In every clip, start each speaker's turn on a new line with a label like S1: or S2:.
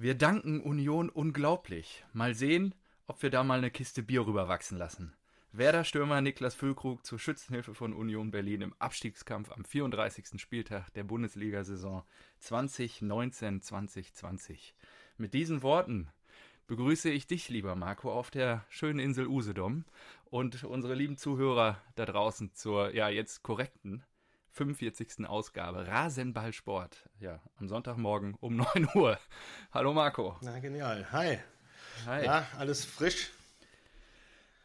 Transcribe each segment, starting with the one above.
S1: Wir danken Union unglaublich. Mal sehen, ob wir da mal eine Kiste Bier rüberwachsen lassen. Werder-Stürmer Niklas Füllkrug zur Schützenhilfe von Union Berlin im Abstiegskampf am 34. Spieltag der Bundesliga-Saison 2019-2020. Mit diesen Worten begrüße ich dich, lieber Marco, auf der schönen Insel Usedom und unsere lieben Zuhörer da draußen zur, ja, jetzt korrekten 45. Ausgabe Rasenballsport. Ja, am Sonntagmorgen um 9 Uhr. Hallo Marco.
S2: Na, genial. Hi.
S1: Hi.
S2: Ja, alles frisch.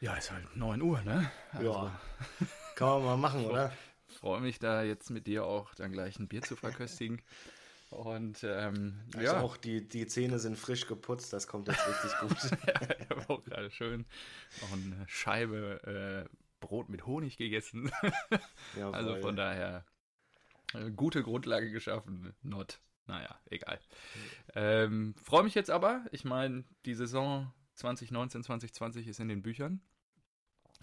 S1: Ja, ist halt 9 Uhr, ne? Also,
S2: Ja. Kann man mal machen, oder?
S1: Freue mich da jetzt mit dir auch dann gleich ein Bier zu verköstigen. Und ähm,
S2: Also
S1: ja,
S2: auch die, die Zähne sind frisch geputzt, das kommt jetzt richtig gut.
S1: ich habe auch gerade schön noch eine Scheibe äh, Brot mit Honig gegessen.
S2: Jawohl.
S1: Also von daher äh, gute Grundlage geschaffen. Not. Naja, egal. Ähm, Freue mich jetzt aber. Ich meine, die Saison 2019, 2020 ist in den Büchern.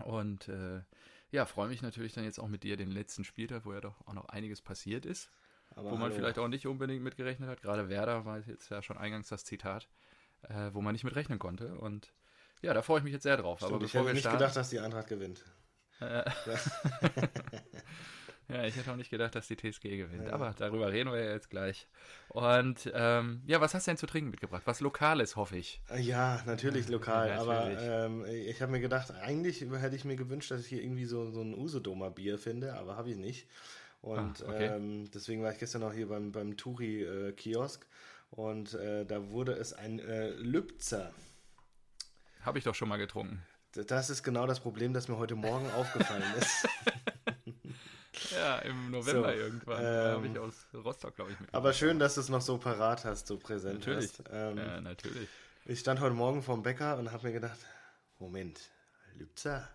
S1: Und äh, ja, freue mich natürlich dann jetzt auch mit dir den letzten Spieltag, wo ja doch auch noch einiges passiert ist.
S2: Aber
S1: wo man
S2: hallo.
S1: vielleicht auch nicht unbedingt mitgerechnet hat. Gerade Werder war jetzt ja schon eingangs das Zitat, äh, wo man nicht mit rechnen konnte. Und ja, da freue ich mich jetzt sehr drauf.
S2: Stimmt,
S1: aber
S2: ich
S1: bevor
S2: hätte
S1: wir
S2: nicht
S1: starten,
S2: gedacht, dass die Eintracht gewinnt.
S1: Ja, ich hätte auch nicht gedacht, dass die TSG gewinnt. Aber darüber reden wir ja jetzt gleich. Und ähm, ja, was hast du denn zu trinken mitgebracht? Was Lokales, hoffe ich.
S2: Ja, natürlich lokal,
S1: Ja,
S2: aber
S1: natürlich.
S2: ähm, ich habe mir gedacht, eigentlich hätte ich mir gewünscht, dass ich hier irgendwie so, so ein Usedomer Bier finde, aber habe ich nicht. Und
S1: Ah, okay.
S2: ähm, deswegen war ich gestern noch hier beim, beim Turi-Kiosk und äh, da wurde es ein äh, Lübzer.
S1: Habe ich doch schon mal getrunken.
S2: Das ist genau das Problem, das mir heute Morgen aufgefallen ist.
S1: Ja, im November
S2: So,
S1: irgendwann.
S2: ähm,
S1: habe ich aus Rostock, glaube ich, mitgebracht.
S2: Aber schön, dass du es noch so parat hast, so präsent
S1: Natürlich.
S2: hast. Ähm,
S1: ja, natürlich.
S2: Ich stand heute Morgen vorm Bäcker und habe mir gedacht, Moment, Lübzer,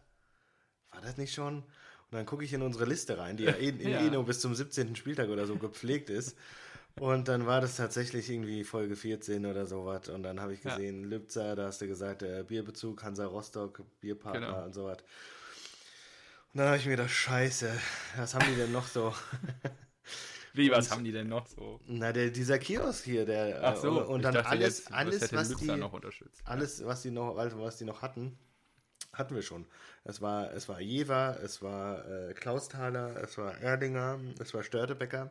S2: war das nicht schon? Und dann gucke ich in unsere Liste rein, die ja eh,
S1: Ja.
S2: eh nur bis zum 17. Spieltag oder so gepflegt ist. Und dann war das tatsächlich irgendwie Folge 14 oder sowas. Und dann habe ich
S1: Ja.
S2: gesehen, Lübzer, da hast du gesagt, äh, Bierbezug, Hansa Rostock, Bierpartner
S1: Genau.
S2: und sowas. Und dann habe ich mir gedacht, scheiße, was haben die denn noch so?
S1: Wie, was haben die denn noch so?
S2: Na, der, dieser Kiosk hier, der
S1: Ach so,
S2: äh, und
S1: ich
S2: dann
S1: dachte
S2: alles,
S1: jetzt,
S2: alles, was
S1: Lübzer
S2: die,
S1: noch unterstützt.
S2: alles, was die noch, also was die noch hatten, hatten wir schon. Es war, es war Jever, es war äh, Klausthaler, es war Erdinger, es war Störtebecker.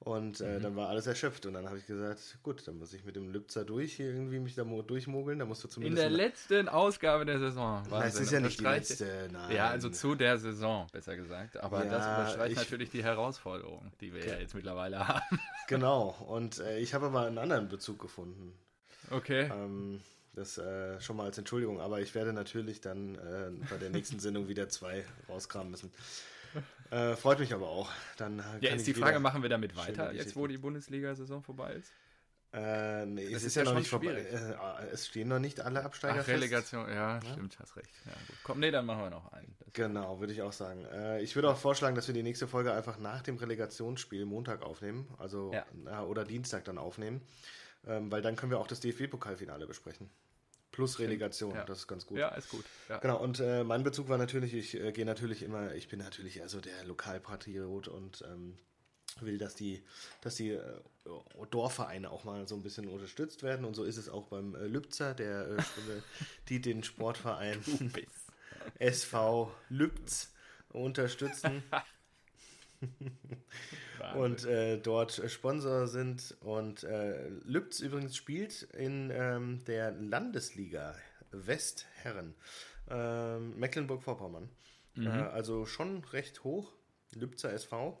S2: Und
S1: Mhm.
S2: äh, dann war alles erschöpft. Und dann habe ich gesagt, gut, dann muss ich mit dem Lübzer durch hier irgendwie mich da mo- durchmogeln. Da musst du
S1: In
S2: zumindest.
S1: der letzten Ausgabe der Saison. Wahnsinn,
S2: ist ja nicht die letzte, nein.
S1: Ja, also zu der Saison, besser gesagt. Aber
S2: Ja,
S1: das überstreicht
S2: ich-
S1: natürlich die Herausforderung, die wir ja jetzt mittlerweile haben.
S2: Genau. Und äh, ich habe aber einen anderen Bezug gefunden.
S1: Okay.
S2: Ähm, das äh, schon mal als Entschuldigung, aber ich werde natürlich dann äh, bei der nächsten Sendung wieder zwei rauskramen müssen. Äh, freut mich aber auch. Dann
S1: Ja, ist die Frage, machen wir damit weiter, jetzt wo die Bundesliga-Saison vorbei ist?
S2: Äh, nee, es ist,
S1: ist
S2: ja
S1: ja
S2: noch nicht vorbei. Äh, es stehen noch nicht alle Absteiger
S1: Ach,
S2: fest.
S1: Relegation, ja, stimmt, hast recht. Ja. Komm, nee, dann machen wir noch einen. Das,
S2: Genau, würde ich auch sagen. Äh, ich würde auch vorschlagen, dass wir die nächste Folge einfach nach dem Relegationsspiel Montag aufnehmen, also
S1: Ja.
S2: oder Dienstag dann aufnehmen, ähm, weil dann können wir auch das DFB-Pokalfinale besprechen. Plus Relegation,
S1: ja.
S2: das ist ganz gut.
S1: ja, ist gut. Ja.
S2: Genau, und äh, mein Bezug war natürlich, ich äh, gehe natürlich immer, ich bin natürlich eher so der Lokalpatriot und ähm, will, dass die, dass die äh, Dorfvereine auch mal so ein bisschen unterstützt werden. Und so ist es auch beim äh, Lübzer, der äh, die den Sportverein. SV Lübz unterstützen. und äh, dort Sponsor sind. Und äh, Lübz übrigens spielt in ähm, der Landesliga Westherren, ähm, Mecklenburg-Vorpommern. Äh, also schon recht hoch, Lübzer SV.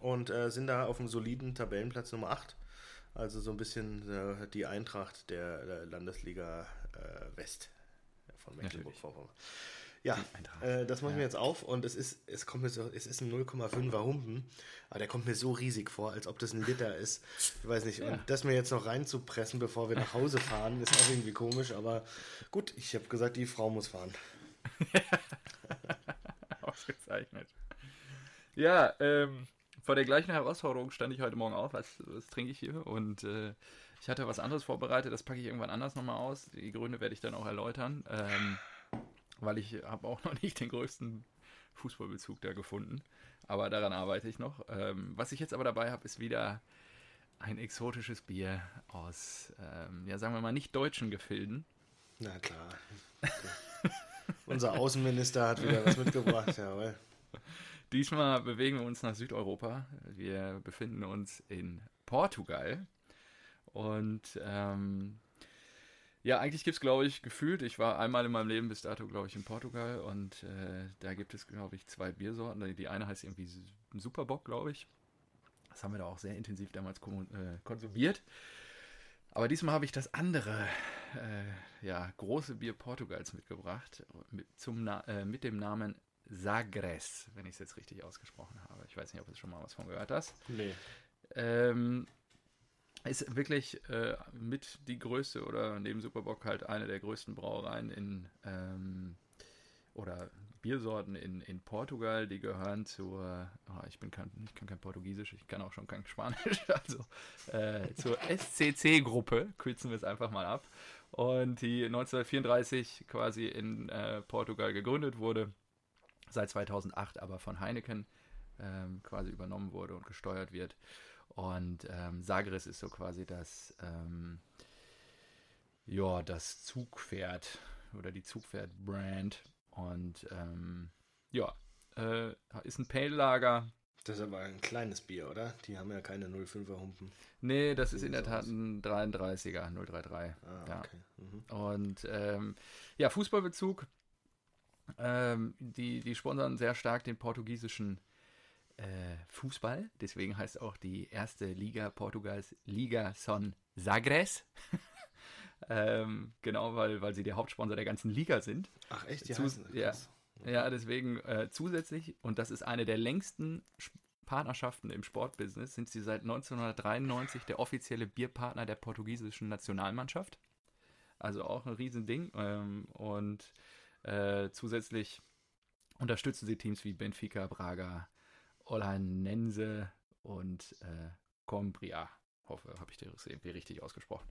S2: Und äh, sind da auf einem soliden Tabellenplatz Nummer 8. Also so ein bisschen äh, die Eintracht der, der Landesliga äh, West von Mecklenburg-Vorpommern. Ja, äh, das mache ich mir jetzt auf und es ist, es kommt mir so, es ist ein 0,5er Humpen, aber der kommt mir so riesig vor, als ob das ein Liter ist. Ich weiß nicht. Und das mir jetzt noch reinzupressen, bevor wir nach Hause fahren, ist auch irgendwie komisch, aber gut, ich habe gesagt, die Frau muss fahren.
S1: Ausgezeichnet. Ja, ähm, vor der gleichen Herausforderung stand ich heute Morgen auf, was, was trinke ich hier? Und äh, ich hatte was anderes vorbereitet, das packe ich irgendwann anders nochmal aus. Die Gründe werde ich dann auch erläutern, ähm, weil ich habe auch noch nicht den größten Fußballbezug da gefunden. Aber daran arbeite ich noch. Ähm, was ich jetzt aber dabei habe, ist wieder ein exotisches Bier aus ähm, ja, sagen wir mal, nicht deutschen Gefilden.
S2: Na klar. Unser Außenminister hat wieder was mitgebracht, jawohl.
S1: Diesmal bewegen wir uns nach Südeuropa. Wir befinden uns in Portugal. Und ähm, ja, eigentlich gibt es, glaube ich, gefühlt, ich war einmal in meinem Leben bis dato, glaube ich, in Portugal und äh, da gibt es, glaube ich, zwei Biersorten. Die eine heißt irgendwie Superbock, glaube ich. Das haben wir da auch sehr intensiv damals äh, konsumiert. Aber diesmal habe ich das andere, äh, ja, große Bier Portugals mitgebracht, mit, zum, äh, mit dem Namen Sagres, wenn ich es jetzt richtig ausgesprochen habe. Ich weiß nicht, ob du schon mal was von gehört hast.
S2: Nee.
S1: Ähm, ist wirklich äh, mit die größte oder neben Superbock halt eine der größten Brauereien in ähm, oder Biersorten in, in Portugal, die gehören zur, oh, ich bin kein, ich kann kein Portugiesisch, ich kann auch schon kein Spanisch, also äh, zur SCC-Gruppe, kürzen wir es einfach mal ab. Und die 1934 quasi in äh, Portugal gegründet wurde, seit 2008 aber von Heineken ähm, quasi übernommen wurde und gesteuert wird. Und ähm, Sagres ist so quasi das, ähm, ja, das Zugpferd oder die Zugpferd-Brand und ähm, ja, äh, ist ein Pale-Lager.
S2: Das ist aber ein kleines Bier, oder? Die haben ja keine 05er Humpen.
S1: Nee, das ist in der Tat ein 33er, 033.
S2: Ah,
S1: ja.
S2: okay. Mhm.
S1: Und ähm, ja, Fußballbezug. Ähm, die, die sponsern sehr stark den portugiesischen äh, Fußball. Deswegen heißt auch die erste Liga Portugals Liga Son Sagres. Ähm, genau, weil, weil sie der Hauptsponsor der ganzen Liga sind.
S2: Ach echt? Die
S1: Zu- ja. Ja, deswegen äh, zusätzlich, und das ist eine der längsten Sch- Partnerschaften im Sportbusiness, sind sie seit 1993 der offizielle Bierpartner der portugiesischen Nationalmannschaft. Also auch ein Riesending. Ähm, und äh, zusätzlich unterstützen sie Teams wie Benfica, Braga, Olhanense und äh, Coimbra. Hoffe, habe ich das irgendwie richtig ausgesprochen.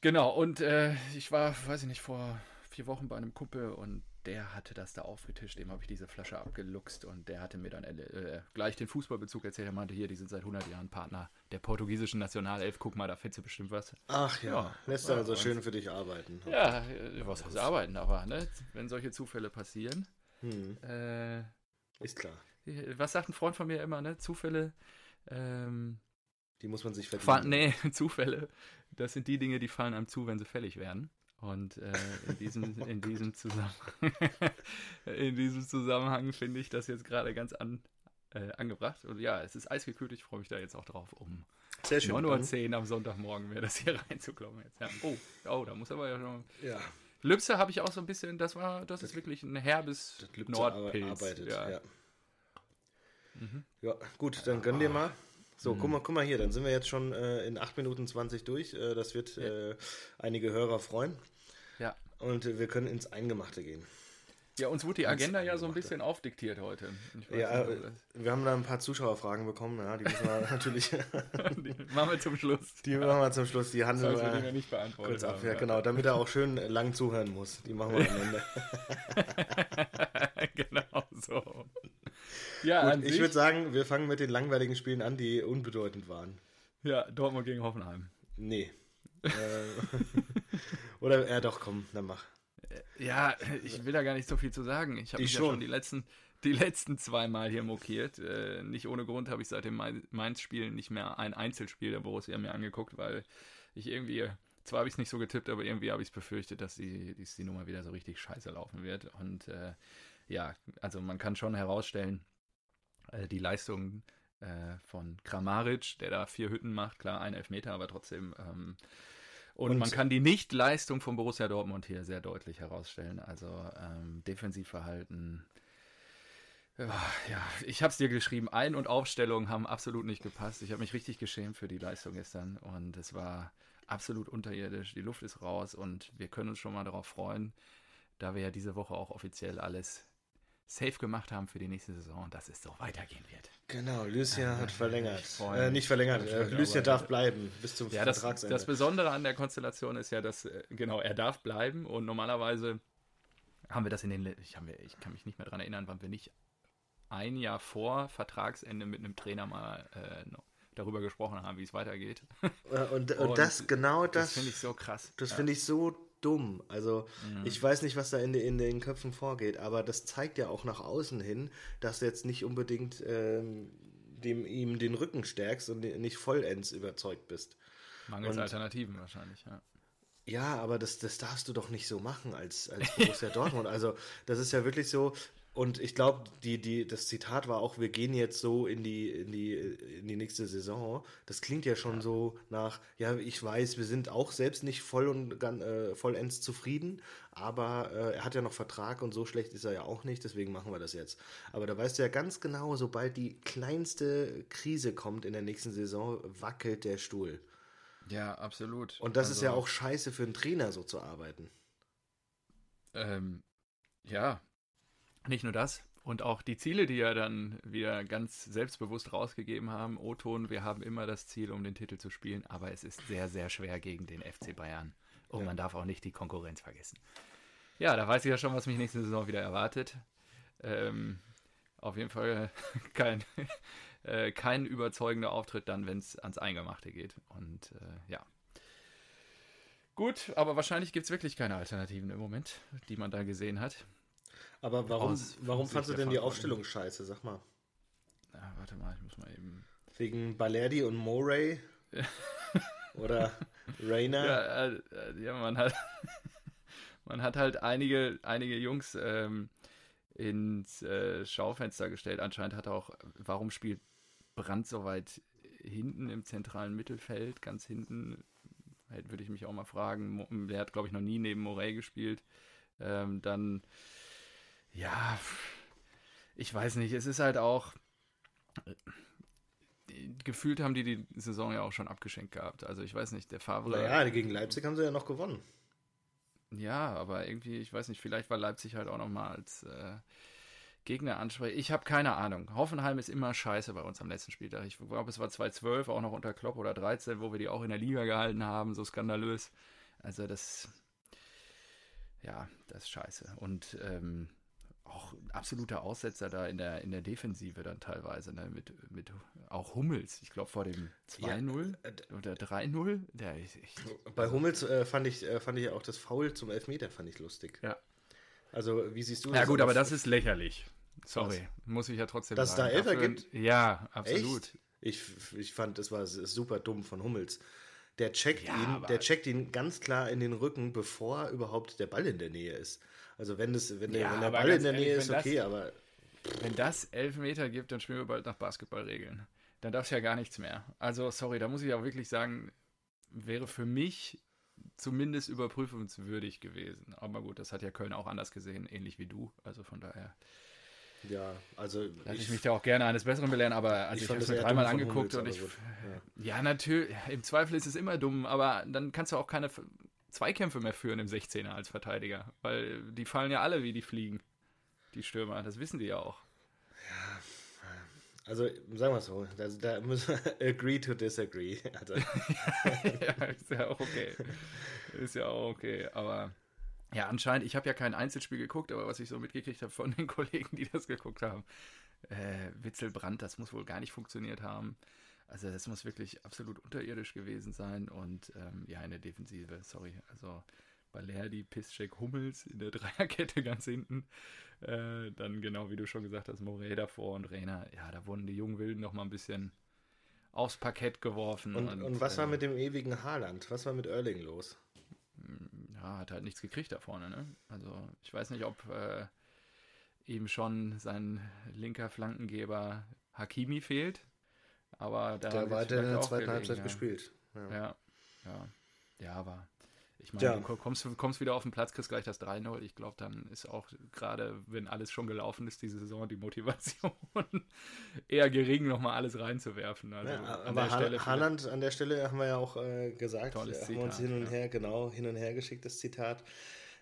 S1: Genau, und äh, ich war, weiß ich nicht, vor vier Wochen bei einem Kumpel und der hatte das da aufgetischt. Dem habe ich diese Flasche abgeluchst und der hatte mir dann äh, gleich den Fußballbezug erzählt. Er meinte, hier, die sind seit 100 Jahren Partner der portugiesischen Nationalelf. Guck mal, da findest du bestimmt was.
S2: Ach ja,
S1: Ja.
S2: lässt er also
S1: Ja,
S2: schön für dich arbeiten.
S1: Ja, äh, was heißt arbeiten, aber ne, wenn solche Zufälle passieren.
S2: Hm,
S1: Äh,
S2: ist klar.
S1: Was sagt ein Freund von mir immer, ne? Zufälle. Ähm,
S2: Die muss man sich verdienen.
S1: Fa nee, Zufälle. Das sind die Dinge, die fallen einem zu, wenn sie fällig werden. Und äh, in, diesem, in, diesem Zusammenhang, in diesem Zusammenhang finde ich das jetzt gerade ganz an, äh, angebracht. Und ja, es ist eisgekühlt. Ich freue mich da jetzt auch drauf, um
S2: Sehr schön.
S1: 9.10 Uhr am Sonntagmorgen mir das hier reinzukloppen. Jetzt. Ja. Oh, oh, da muss aber ja schon.
S2: Ja,
S1: Lübse habe ich auch so ein bisschen, das war, das ist wirklich ein herbes
S2: das
S1: Nordpilz.
S2: arbeitet. Ja.
S1: ja.
S2: Ja. gut, dann gönn dir mal. So, guck mal, guck mal hier, dann sind wir jetzt schon äh, in 8 Minuten 20 durch. Äh, das wird äh, einige Hörer freuen.
S1: Ja.
S2: Und äh, wir können ins Eingemachte gehen.
S1: ja, uns wurde die Agenda ja so ein bisschen aufdiktiert heute.
S2: Ja,
S1: nicht,
S2: äh,
S1: das-
S2: wir haben da ein paar Zuschauerfragen bekommen. Ja, die müssen wir natürlich,
S1: die machen wir zum Schluss.
S2: die machen wir zum Schluss. Die handeln
S1: Falls wir die
S2: wir
S1: nicht beantwortet
S2: kurz ab.
S1: haben,
S2: Ja, genau, damit er auch schön lang zuhören muss. Die machen wir am Ende.
S1: genau so. Ja, an
S2: Gut, ich
S1: sich,
S2: würde sagen, wir fangen mit den langweiligen Spielen an, die unbedeutend waren.
S1: ja, Dortmund gegen Hoffenheim.
S2: Nee. äh, oder, ja doch, komm, dann mach.
S1: Ja, ich will da gar nicht so viel zu sagen. Ich habe
S2: Ich
S1: mich ja
S2: schon.
S1: schon die letzten, die letzten zwei Mal hier mokiert. Äh, nicht ohne Grund habe ich seit dem Main- Mainz-Spiel nicht mehr ein Einzelspiel der Borussia mir angeguckt, weil ich irgendwie, zwar habe ich es nicht so getippt, aber irgendwie habe ich es befürchtet, dass die, dass die Nummer wieder so richtig scheiße laufen wird. Und äh, ja, also man kann schon herausstellen, äh, die Leistung äh, von Kramaric, der da vier Hütten macht, klar, ein Elfmeter, aber trotzdem. Ähm, und,
S2: Und-
S1: man kann die Nichtleistung von Borussia Dortmund hier sehr deutlich herausstellen. Also ähm, Defensivverhalten. Ja, ja, ich habe es dir geschrieben, Ein- und Aufstellung haben absolut nicht gepasst. Ich habe mich richtig geschämt für die Leistung gestern und es war absolut unterirdisch. Die Luft ist raus und wir können uns schon mal darauf freuen, da wir ja diese Woche auch offiziell alles safe gemacht haben für die nächste Saison, dass es so weitergehen wird.
S2: Genau, Lucien hat verlängert.
S1: freu
S2: Äh, nicht verlängert, äh,
S1: aber-
S2: darf bleiben bis zum
S1: Ja, das,
S2: Vertragsende.
S1: das Besondere an der Konstellation ist ja, dass, äh, genau, er darf bleiben und normalerweise haben wir das in den, ich, haben wir, ich kann mich nicht mehr daran erinnern, wann wir nicht ein Jahr vor Vertragsende mit einem Trainer mal äh, darüber gesprochen haben, wie es weitergeht.
S2: Und, und, und das, genau das.
S1: Das finde ich so krass.
S2: Das ja. finde ich so dumm. Also mhm. ich weiß nicht, was da in, in, den Köpfen vorgeht, aber das zeigt ja auch nach außen hin, dass du jetzt nicht unbedingt ähm, dem, ihm den Rücken stärkst und nicht vollends überzeugt bist.
S1: Mangels und, Alternativen wahrscheinlich, ja.
S2: Ja, aber das, das darfst du doch nicht so machen als, als Borussia Dortmund. Also, das ist ja wirklich so. Und ich glaube, die, die, das Zitat war auch, wir gehen jetzt so in die, in die, in die nächste Saison. Das klingt ja schon ja. so nach, ja, ich weiß, wir sind auch selbst nicht voll und äh, vollends zufrieden, aber äh, er hat ja noch Vertrag und so schlecht ist er ja auch nicht, deswegen machen wir das jetzt. Aber da weißt du ja ganz genau, sobald die kleinste Krise kommt in der nächsten Saison, wackelt der Stuhl.
S1: Ja, absolut.
S2: Und das also, ist ja auch scheiße für einen Trainer, so zu arbeiten.
S1: Ähm, ja, nicht nur das. Und auch die Ziele, die ja dann wieder ganz selbstbewusst rausgegeben haben. O-Ton, wir haben immer das Ziel, um den Titel zu spielen, aber es ist sehr, sehr schwer gegen den FC Bayern. Und ja. man darf auch nicht die Konkurrenz vergessen. Ja, da weiß ich ja schon, was mich nächste Saison wieder erwartet. Ähm, auf jeden Fall kein, äh, kein überzeugender Auftritt dann, wenn es ans Eingemachte geht. Und äh, ja. Gut, aber wahrscheinlich gibt es wirklich keine Alternativen im Moment, die man da gesehen hat.
S2: Aber warum, warum fandst du denn die Aufstellung scheiße? Sag mal.
S1: Ja, warte mal, ich muss mal eben.
S2: Wegen Balerdi und Moray? Oder Rainer?
S1: Ja, äh, äh, ja, man hat, man hat halt einige, einige Jungs ähm, ins äh, Schaufenster gestellt. Anscheinend hat er auch, warum spielt Brand so weit hinten im zentralen Mittelfeld, ganz hinten, würde ich mich auch mal fragen. Der hat, glaube ich, noch nie neben Morey gespielt. Ähm, dann, ja, ich weiß nicht, es ist halt auch, gefühlt haben die die Saison ja auch schon abgeschenkt gehabt. Also ich weiß nicht, der Favre.
S2: Naja, gegen Leipzig haben sie ja noch gewonnen.
S1: Ja, aber irgendwie, ich weiß nicht, vielleicht war Leipzig halt auch noch mal als äh, Gegner anspreche. Ich habe keine Ahnung. Hoffenheim ist immer scheiße bei uns am letzten Spieltag. Ich glaube, es war 2012, auch noch unter Klopp oder 13, wo wir die auch in der Liga gehalten haben, so skandalös. Also das, ja, das ist scheiße. Und ähm, auch absoluter Aussetzer da in der, in der Defensive dann teilweise, ne? mit, mit auch Hummels, ich glaube vor dem 2-0 ja, äh, oder 3-0.
S2: Bei Hummels äh, fand, ich, äh, fand ich auch das Foul zum Elfmeter fand ich lustig.
S1: Ja.
S2: Also, wie siehst du
S1: das? Ja gut, aber das ist lächerlich. Sorry, Was? muss ich ja trotzdem
S2: Dass sagen. Dass es da Elfer gibt?
S1: Ja, absolut.
S2: Ich, ich fand, das war super dumm von Hummels. Der checkt ja, ihn, der checkt ihn ganz klar in den Rücken, bevor überhaupt der Ball in der Nähe ist. Also wenn, das, wenn, ja, der, wenn der Ball in der ehrlich, Nähe ist, okay, das, aber.
S1: Wenn das Elfmeter gibt, dann spielen wir bald nach Basketballregeln. Dann darf es ja gar nichts mehr. Also, sorry, da muss ich auch wirklich sagen, wäre für mich zumindest überprüfungswürdig gewesen. Aber gut, das hat ja Köln auch anders gesehen, ähnlich wie du. Also von daher.
S2: Ja, also.
S1: Lass ich, ich mich da auch gerne eines Besseren belehren, aber also ich, ich habe es mir dreimal angeguckt und ich. Ja. ja, natürlich. Im Zweifel ist es immer dumm, aber dann kannst du auch keine Zweikämpfe mehr führen im 16er als Verteidiger, weil die fallen ja alle wie die fliegen. Die Stürmer, das wissen die ja auch.
S2: Ja, also sagen wir es so, da, da müssen wir agree to disagree. Also.
S1: ja, ist ja auch okay. Ist ja auch okay, aber ja, anscheinend, ich habe ja kein Einzelspiel geguckt, aber was ich so mitgekriegt habe von den Kollegen, die das geguckt haben, äh, Witzelbrand, das muss wohl gar nicht funktioniert haben. Also das muss wirklich absolut unterirdisch gewesen sein und ähm, ja, in der Defensive, sorry, also Balerdi, Piszczek, Hummels in der Dreierkette ganz hinten. Äh, dann genau wie du schon gesagt hast, Morey davor und Rainer. Ja, da wurden die jungen Wilden noch mal ein bisschen aufs Parkett geworfen.
S2: Und, und, und was äh, war mit dem ewigen Haaland? Was war mit Erling los?
S1: ja, hat halt nichts gekriegt da vorne. Ne? Also ich weiß nicht, ob äh, ihm schon sein linker Flankengeber Hakimi fehlt. Aber da
S2: der war in der zweiten Halbzeit ja. gespielt.
S1: Ja. ja, ja, ja, aber ich meine, ja. du kommst, kommst wieder auf den Platz, kriegst gleich das 3-0. Ich glaube, dann ist auch gerade, wenn alles schon gelaufen ist, diese Saison, die Motivation eher gering, nochmal alles reinzuwerfen. Also
S2: ja, aber Han Haaland an der Stelle haben wir ja auch äh, gesagt, Tolles haben wir uns hin und ja. her, genau, hin und her geschickt, das Zitat.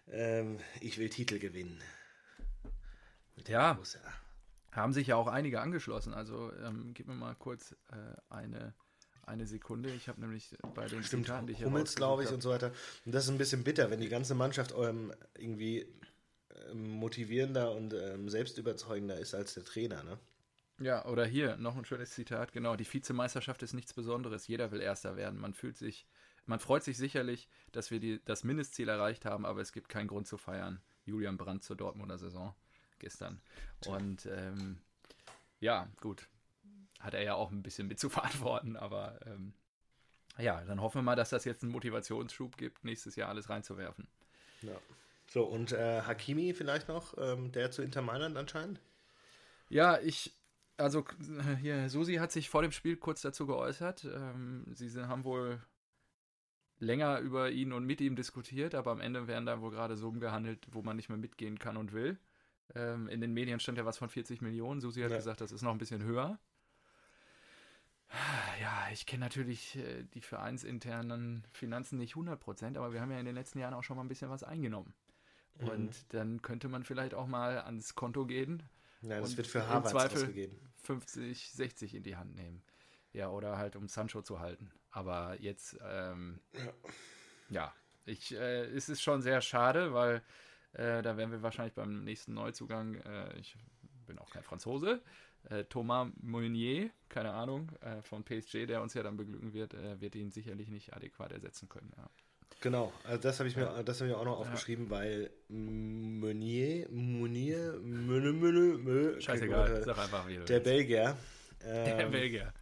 S2: Ähm, ich will Titel gewinnen.
S1: Ja, haben sich ja auch einige angeschlossen. Also ähm, gib mir mal kurz äh, eine eine Sekunde. Ich habe nämlich bei den
S2: Stimmt, Zitaten, die ich Hummels, glaube ich, hab. und so weiter. Und das ist ein bisschen bitter, wenn die ganze Mannschaft ähm, irgendwie ähm, motivierender und ähm, selbstüberzeugender ist als der Trainer, ne?
S1: Ja, oder hier noch ein schönes Zitat, genau, die Vizemeisterschaft ist nichts Besonderes, jeder will Erster werden. Man fühlt sich, man freut sich sicherlich, dass wir die, das Mindestziel erreicht haben, aber es gibt keinen Grund zu feiern. Julian Brandt zur Dortmunder Saison gestern. Und ähm, ja, gut, hat er ja auch ein bisschen mit zu verantworten, aber ähm, ja, dann hoffen wir mal, dass das jetzt einen Motivationsschub gibt, nächstes Jahr alles reinzuwerfen.
S2: Ja. So, und äh, Hakimi vielleicht noch, ähm, der zu Inter Mailand anscheinend?
S1: Ja, ich, also hier, Susi hat sich vor dem Spiel kurz dazu geäußert. Ähm, sie haben wohl länger über ihn und mit ihm diskutiert, aber am Ende werden da wohl gerade Summen gehandelt, wo man nicht mehr mitgehen kann und will. Ähm, in den Medien stand ja was von 40 Millionen. Susi hat ja. gesagt, das ist noch ein bisschen höher. Ja, ich kenne natürlich äh, die vereinsinternen Finanzen nicht 100%, aber wir haben ja in den letzten Jahren auch schon mal ein bisschen was eingenommen. Mhm. Und dann könnte man vielleicht auch mal ans Konto gehen.
S2: Ja, das wird für Harvard ausgegeben.
S1: 50, 60 in die Hand nehmen. Ja, oder halt um Sancho zu halten. Aber jetzt, ähm, ja. ja, ich, äh, es ist schon sehr schade, weil äh, da werden wir wahrscheinlich beim nächsten Neuzugang, äh, ich bin auch kein Franzose, äh, Thomas Meunier, keine Ahnung, äh, von PSG, der uns ja dann beglücken wird, äh, wird ihn sicherlich nicht adäquat ersetzen können. Ja.
S2: Genau, also das habe ich mir, das habe ich auch noch aufgeschrieben, ja. weil Meunier, Meunier, Mönne, Mönne,
S1: Scheißegal, sag einfach
S2: wieder. Der Belgier.
S1: Ähm, der Belgier.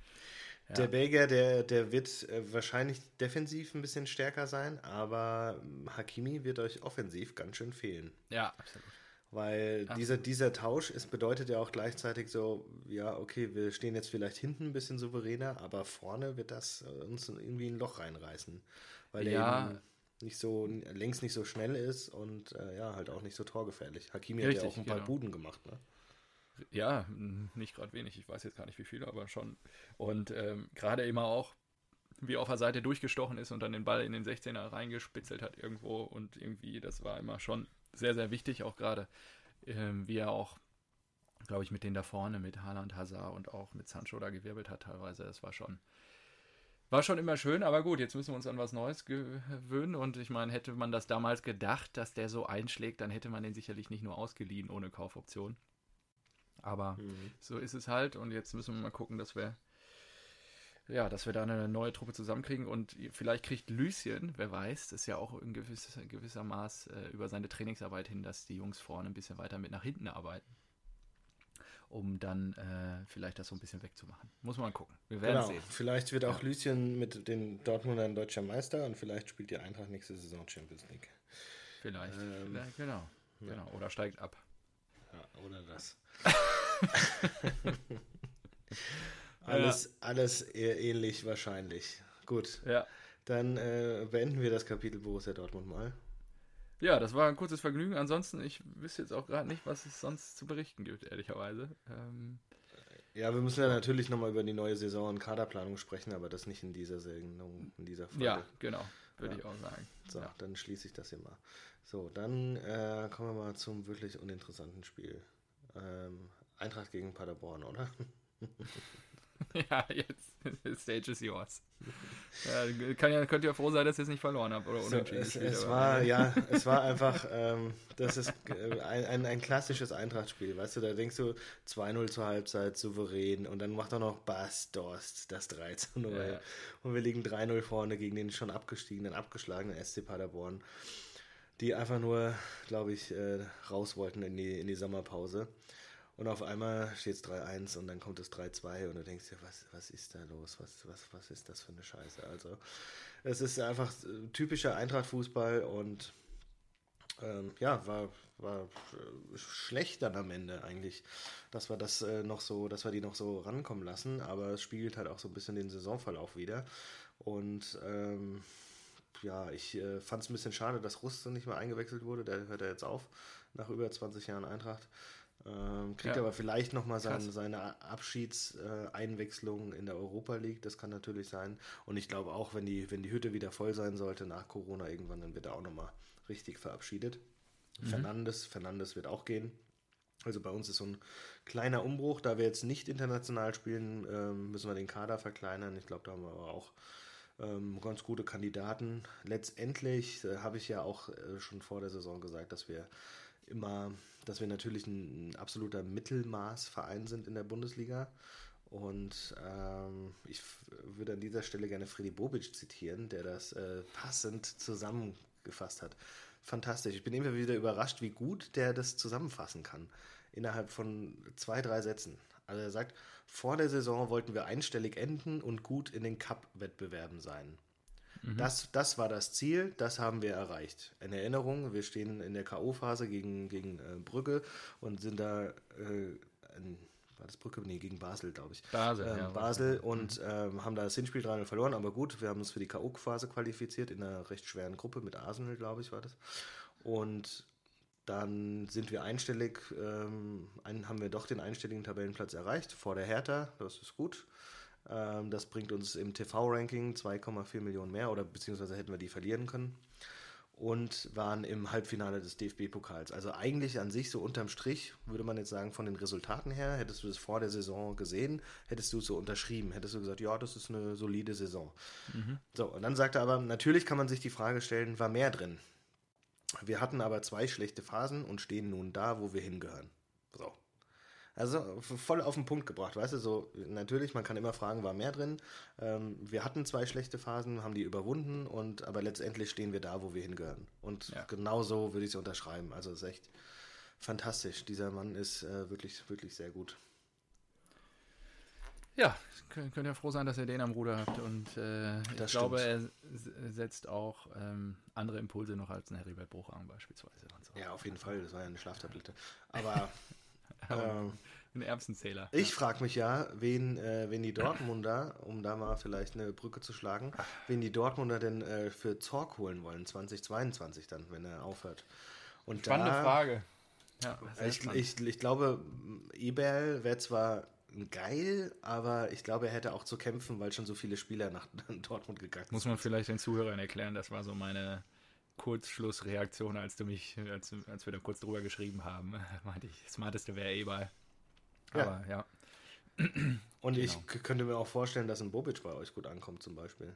S2: Ja. Der Belgier, der, der wird äh, wahrscheinlich defensiv ein bisschen stärker sein, aber Hakimi wird euch offensiv ganz schön fehlen.
S1: Ja, absolut.
S2: Weil dieser, dieser Tausch, es bedeutet ja auch gleichzeitig so, ja, okay, wir stehen jetzt vielleicht hinten ein bisschen souveräner, aber vorne wird das äh, uns irgendwie ein Loch reinreißen. Weil ja. der nicht so, längst nicht so schnell ist und äh, ja, halt auch nicht so torgefährlich. Hakimi Richtig, hat ja auch ein paar genau. Buden gemacht, ne?
S1: Ja, nicht gerade wenig. Ich weiß jetzt gar nicht wie viele, aber schon. Und ähm, gerade immer auch, wie auf der Seite durchgestochen ist und dann den Ball in den 16er reingespitzelt hat irgendwo und irgendwie, das war immer schon sehr, sehr wichtig, auch gerade, ähm, wie er auch, glaube ich, mit denen da vorne, mit Haaland, Hazard und auch mit Sancho da gewirbelt hat teilweise. Das war schon, war schon immer schön, aber gut, jetzt müssen wir uns an was Neues gewöhnen und ich meine, hätte man das damals gedacht, dass der so einschlägt, dann hätte man den sicherlich nicht nur ausgeliehen ohne Kaufoption. Aber mhm. so ist es halt und jetzt müssen wir mal gucken, dass wir ja, dass wir da eine neue Truppe zusammenkriegen und vielleicht kriegt Lucien, wer weiß, das ist ja auch in gewisser, gewisser Maß äh, über seine Trainingsarbeit hin, dass die Jungs vorne ein bisschen weiter mit nach hinten arbeiten. Um dann äh, vielleicht das so ein bisschen wegzumachen. Muss man mal gucken. Wir werden genau. sehen.
S2: Vielleicht wird auch ja. Lucien mit den Dortmundern deutscher Meister und vielleicht spielt die Eintracht nächste Saison Champions League.
S1: Vielleicht. Ähm, vielleicht genau. Ja. genau. Oder steigt ab.
S2: Oder das. Alles, ja. alles ähnlich wahrscheinlich. Gut.
S1: Ja.
S2: Dann äh, beenden wir das Kapitel Borussia Dortmund mal.
S1: Ja, das war ein kurzes Vergnügen. Ansonsten, ich wüsste jetzt auch gerade nicht, was es sonst zu berichten gibt, ehrlicherweise. Ähm,
S2: ja, wir müssen ja natürlich nochmal über die neue Saison und Kaderplanung sprechen, aber das nicht in dieser Sendung, in dieser
S1: Folge. Ja, genau, würde ja. ich auch sagen.
S2: So,
S1: ja.
S2: dann schließe ich das hier mal. So, dann äh, kommen wir mal zum wirklich uninteressanten Spiel. Ähm, Eintracht gegen Paderborn, oder?
S1: ja, jetzt. Stage is yours. Ja, kann ja, könnt ihr froh sein, dass ihr es nicht verloren habt oder
S2: so, es, es war, ja, es war einfach, ähm, das ist äh, ein, ein, ein klassisches Eintracht-Spiel, weißt du, da denkst du 2-0 zur Halbzeit, souverän und dann macht er noch Bas Dorst das 3 0 ja. und wir liegen 3-0 vorne gegen den schon abgestiegenen, abgeschlagenen SC Paderborn, die einfach nur, glaube ich, äh, raus wollten in die, in die Sommerpause. Und auf einmal steht es 3-1 und dann kommt es 3-2 und du denkst dir, was, was ist da los? Was, was, was ist das für eine Scheiße? Also, es ist einfach typischer Eintracht-Fußball und ähm, ja, war, war schlecht dann am Ende eigentlich, dass wir das äh, noch so, dass wir die noch so rankommen lassen, aber es spiegelt halt auch so ein bisschen den Saisonverlauf wieder. Und ähm, ja, ich äh, fand es ein bisschen schade, dass Russe nicht mehr eingewechselt wurde. Der hört ja jetzt auf nach über 20 Jahren Eintracht. Ähm, kriegt ja. aber vielleicht nochmal sein, seine Abschiedseinwechslung in der Europa League. Das kann natürlich sein. Und ich glaube auch, wenn die, wenn die Hütte wieder voll sein sollte nach Corona irgendwann, dann wird er auch nochmal richtig verabschiedet. Mhm. Fernandes, Fernandes wird auch gehen. Also bei uns ist so ein kleiner Umbruch. Da wir jetzt nicht international spielen, ähm, müssen wir den Kader verkleinern. Ich glaube, da haben wir aber auch ähm, ganz gute Kandidaten. Letztendlich äh, habe ich ja auch äh, schon vor der Saison gesagt, dass wir immer, dass wir natürlich ein, absoluter Mittelmaßverein sind in der Bundesliga. Und ähm, ich würde an dieser Stelle gerne Freddy Bobic zitieren, der das äh, passend zusammengefasst hat. Fantastisch. Ich bin immer wieder überrascht, wie gut der das zusammenfassen kann. Innerhalb von zwei, drei Sätzen. Also er sagt, vor der Saison wollten wir einstellig enden und gut in den Cup-Wettbewerben sein. Mhm. Das, das war das Ziel, das haben wir erreicht. In Erinnerung, wir stehen in der K.O.-Phase gegen, gegen äh, Brügge und sind da äh, ein, war das Brücke? Nee, gegen Basel, glaube ich.
S1: Basel,
S2: ähm,
S1: ja,
S2: Basel und ähm, haben da das Hinspiel 3 verloren, aber gut, wir haben uns für die K.O.-Phase qualifiziert in einer recht schweren Gruppe mit Arsenal, glaube ich, war das. Und dann sind wir einstellig, ähm, einen, haben wir doch den einstelligen Tabellenplatz erreicht, vor der Hertha, das ist gut. Ähm, das bringt uns im TV-Ranking 2,4 Millionen mehr, oder beziehungsweise hätten wir die verlieren können. Und waren im Halbfinale des DFB-Pokals. Also eigentlich an sich so unterm Strich, würde man jetzt sagen, von den Resultaten her, hättest du das vor der Saison gesehen, hättest du es so unterschrieben, hättest du gesagt, ja, das ist eine solide Saison. Mhm. So, und dann sagt er aber, natürlich kann man sich die Frage stellen, war mehr drin? Wir hatten aber zwei schlechte Phasen und stehen nun da, wo wir hingehören. So. Also voll auf den Punkt gebracht, weißt du, so natürlich, man kann immer fragen, war mehr drin. Ähm, wir hatten zwei schlechte Phasen, haben die überwunden und aber letztendlich stehen wir da, wo wir hingehören. Und ja. genau so würde ich es unterschreiben. Also es ist echt fantastisch. Dieser Mann ist äh, wirklich, wirklich sehr gut.
S1: Ja, könnt ihr froh sein, dass ihr den am Ruder habt. Und äh, ich das glaube, stimmt. er setzt auch ähm, andere Impulse noch als ein Heribert Bruchang beispielsweise.
S2: So. Ja, auf jeden Fall. Das war ja eine Schlaftablette. Aber ähm,
S1: ein Erbsenzähler.
S2: Ich ja. frage mich ja, wen, äh, wen die Dortmunder, um da mal vielleicht eine Brücke zu schlagen, wen die Dortmunder denn äh, für Zorg holen wollen, 2022 dann, wenn er aufhört.
S1: Und Spannende da, Frage.
S2: Ja, ich, ich, ich, glaube, Eberl wäre zwar geil, aber ich glaube, er hätte auch zu kämpfen, weil schon so viele Spieler nach Dortmund gegangen
S1: sind. Muss man vielleicht den Zuhörern erklären, das war so meine Kurzschlussreaktion, als du mich, als, als wir da kurz drüber geschrieben haben, meinte ich, das smarteste wäre Eberl. Aber ja.
S2: ja. Und genau. ich könnte mir auch vorstellen, dass ein Bobic bei euch gut ankommt, zum Beispiel.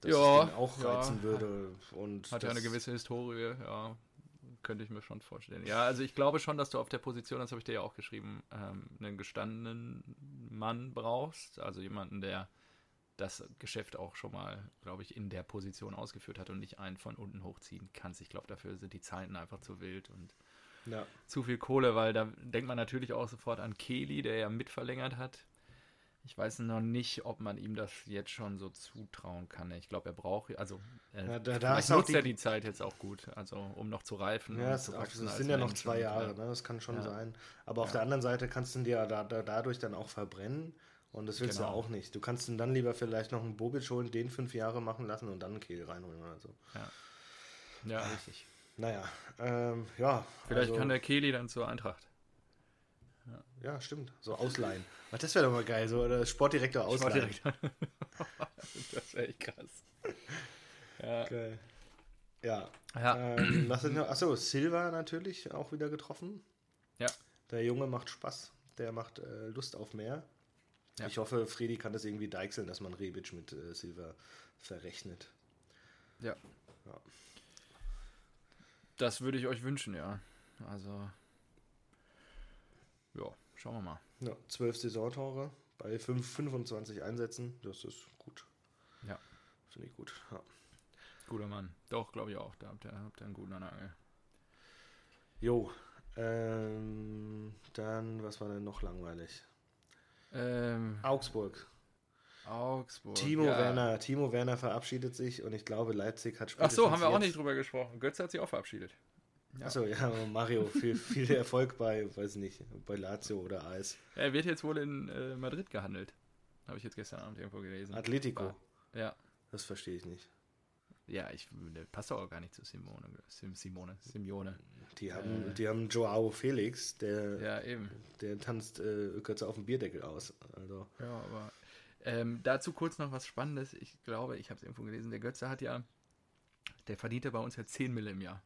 S1: Dass ja,
S2: ich auch reizen ja. würde. Und
S1: hat ja eine gewisse Historie, ja könnte ich mir schon vorstellen. Ja, also ich glaube schon, dass du auf der Position, das habe ich dir ja auch geschrieben, ähm, einen gestandenen Mann brauchst. Also jemanden, der das Geschäft auch schon mal, glaube ich, in der Position ausgeführt hat und nicht einen von unten hochziehen kannst. Ich glaube, dafür sind die Zeiten einfach zu wild und ja. zu viel Kohle, weil da denkt man natürlich auch sofort an Kelly, der ja mitverlängert hat. Ich weiß noch nicht, ob man ihm das jetzt schon so zutrauen kann. Ich glaube, er braucht, also er, ja, da, da nutzt die, er die Zeit jetzt auch gut, also um noch zu reifen.
S2: Ja, es, es sind ja noch zwei Jahre, ne? das kann schon ja. sein. Aber auf der anderen Seite kannst du ihn dir da, da, dadurch dann auch verbrennen. Und das willst genau. du auch nicht. Du kannst ihn dann lieber vielleicht noch einen Bobic holen, den fünf Jahre machen lassen und dann einen Kehl reinholen oder so.
S1: Ja, ja richtig.
S2: Naja, ähm, ja.
S1: Vielleicht also, kann der Kehli dann zur Eintracht.
S2: Ja, ja stimmt. So ausleihen. das wäre doch mal geil, so oder Sportdirektor ausleihen. Sportdirektor.
S1: das wäre echt krass.
S2: Ja. Geil. Ja. ja. Ähm, noch? Achso, Silva natürlich auch wieder getroffen.
S1: Ja.
S2: Der Junge macht Spaß. Der macht äh, Lust auf mehr. Ja. Ich hoffe, Fredi kann das irgendwie deichseln, dass man Rebic mit äh, Silva verrechnet.
S1: Ja. ja. Das würde ich euch wünschen, ja. Also ja, schauen wir mal.
S2: Ja, 12 Saisontore bei 5, 25 Einsätzen, das ist gut.
S1: Ja.
S2: Finde ich gut. Ja.
S1: Guter Mann. Doch, glaube ich auch. Da habt ihr, habt ihr einen guten Anhang.
S2: Jo. Ähm, dann, was war denn noch langweilig?
S1: Ähm,
S2: Augsburg.
S1: Augsburg.
S2: Timo ja. Werner. Timo Werner verabschiedet sich und ich glaube, Leipzig hat
S1: Ach so, haben wir auch nicht drüber gesprochen. Götze hat sich auch verabschiedet.
S2: Ja. Achso, ja, Mario, viel, viel Erfolg bei, weiß nicht, bei Lazio oder AS.
S1: Er wird jetzt wohl in äh, Madrid gehandelt. Habe ich jetzt gestern Abend irgendwo gelesen.
S2: Atletico.
S1: Ja.
S2: Das verstehe ich nicht.
S1: Ja, ich, der passt auch gar nicht zu Simone. Sim, Simone, Simeone.
S2: Die haben, äh, die haben Joao Felix, der,
S1: ja, eben.
S2: der tanzt äh, Götze auf dem Bierdeckel aus. Also.
S1: Ja, aber ähm, dazu kurz noch was Spannendes. Ich glaube, ich habe es irgendwo gelesen, der Götze hat ja, der verdient ja bei uns ja 10 Mille im Jahr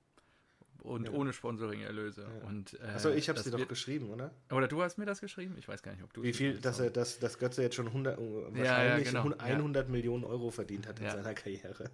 S1: und ja. ohne Sponsoring-Erlöse. Ja. Und, äh,
S2: Achso, ich habe es dir doch geschrieben, oder?
S1: Oder du hast mir das geschrieben? Ich weiß gar nicht, ob du
S2: Wie viel, dass er, dass, dass Götze jetzt schon 100, wahrscheinlich ja, genau. 100 Millionen Euro verdient hat in seiner Karriere.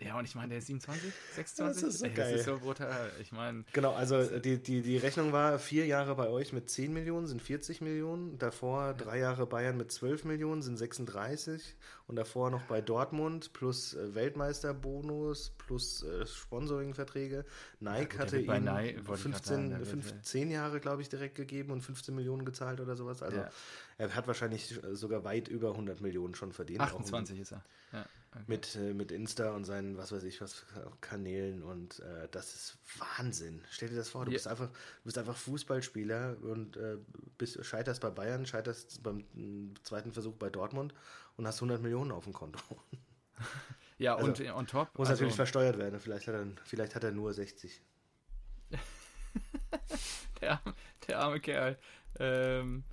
S1: Ja, Ja, und ich meine, der ist 27, 26?
S2: Das ist so
S1: Ey,
S2: geil.
S1: Das ist so brutal. Ich meine,
S2: Genau, also die, die, die Rechnung war vier Jahre bei euch mit 10 Millionen, sind 40 Millionen. Davor drei Jahre Bayern mit 12 Millionen, sind 36. Und davor noch bei Dortmund plus äh, Weltmeisterbonus plus äh, Sponsoringverträge. Nike
S1: gut,
S2: hatte ihm
S1: Nike, wollte ich grad sagen,
S2: 15,
S1: der wird,
S2: 15 Jahre, glaube ich, direkt gegeben und 15 Millionen gezahlt oder sowas. Also
S1: Ja.
S2: er hat wahrscheinlich äh, sogar weit über 100 Millionen schon verdient. auch
S1: 28 ist er. Ja, okay.
S2: mit, äh, mit Insta und seinen, was weiß ich, was Kanälen und äh, das ist Wahnsinn. Stell dir das vor, du
S1: Ja.
S2: bist einfach, du bist einfach Fußballspieler und äh, bist, scheiterst bei Bayern, scheiterst beim mm, zweiten Versuch bei Dortmund und hast 100 Millionen auf dem Konto.
S1: ja,
S2: also,
S1: und on top.
S2: Muss
S1: also,
S2: natürlich versteuert werden. Vielleicht hat er, vielleicht hat er nur 60.
S1: der, der arme Kerl. Ähm,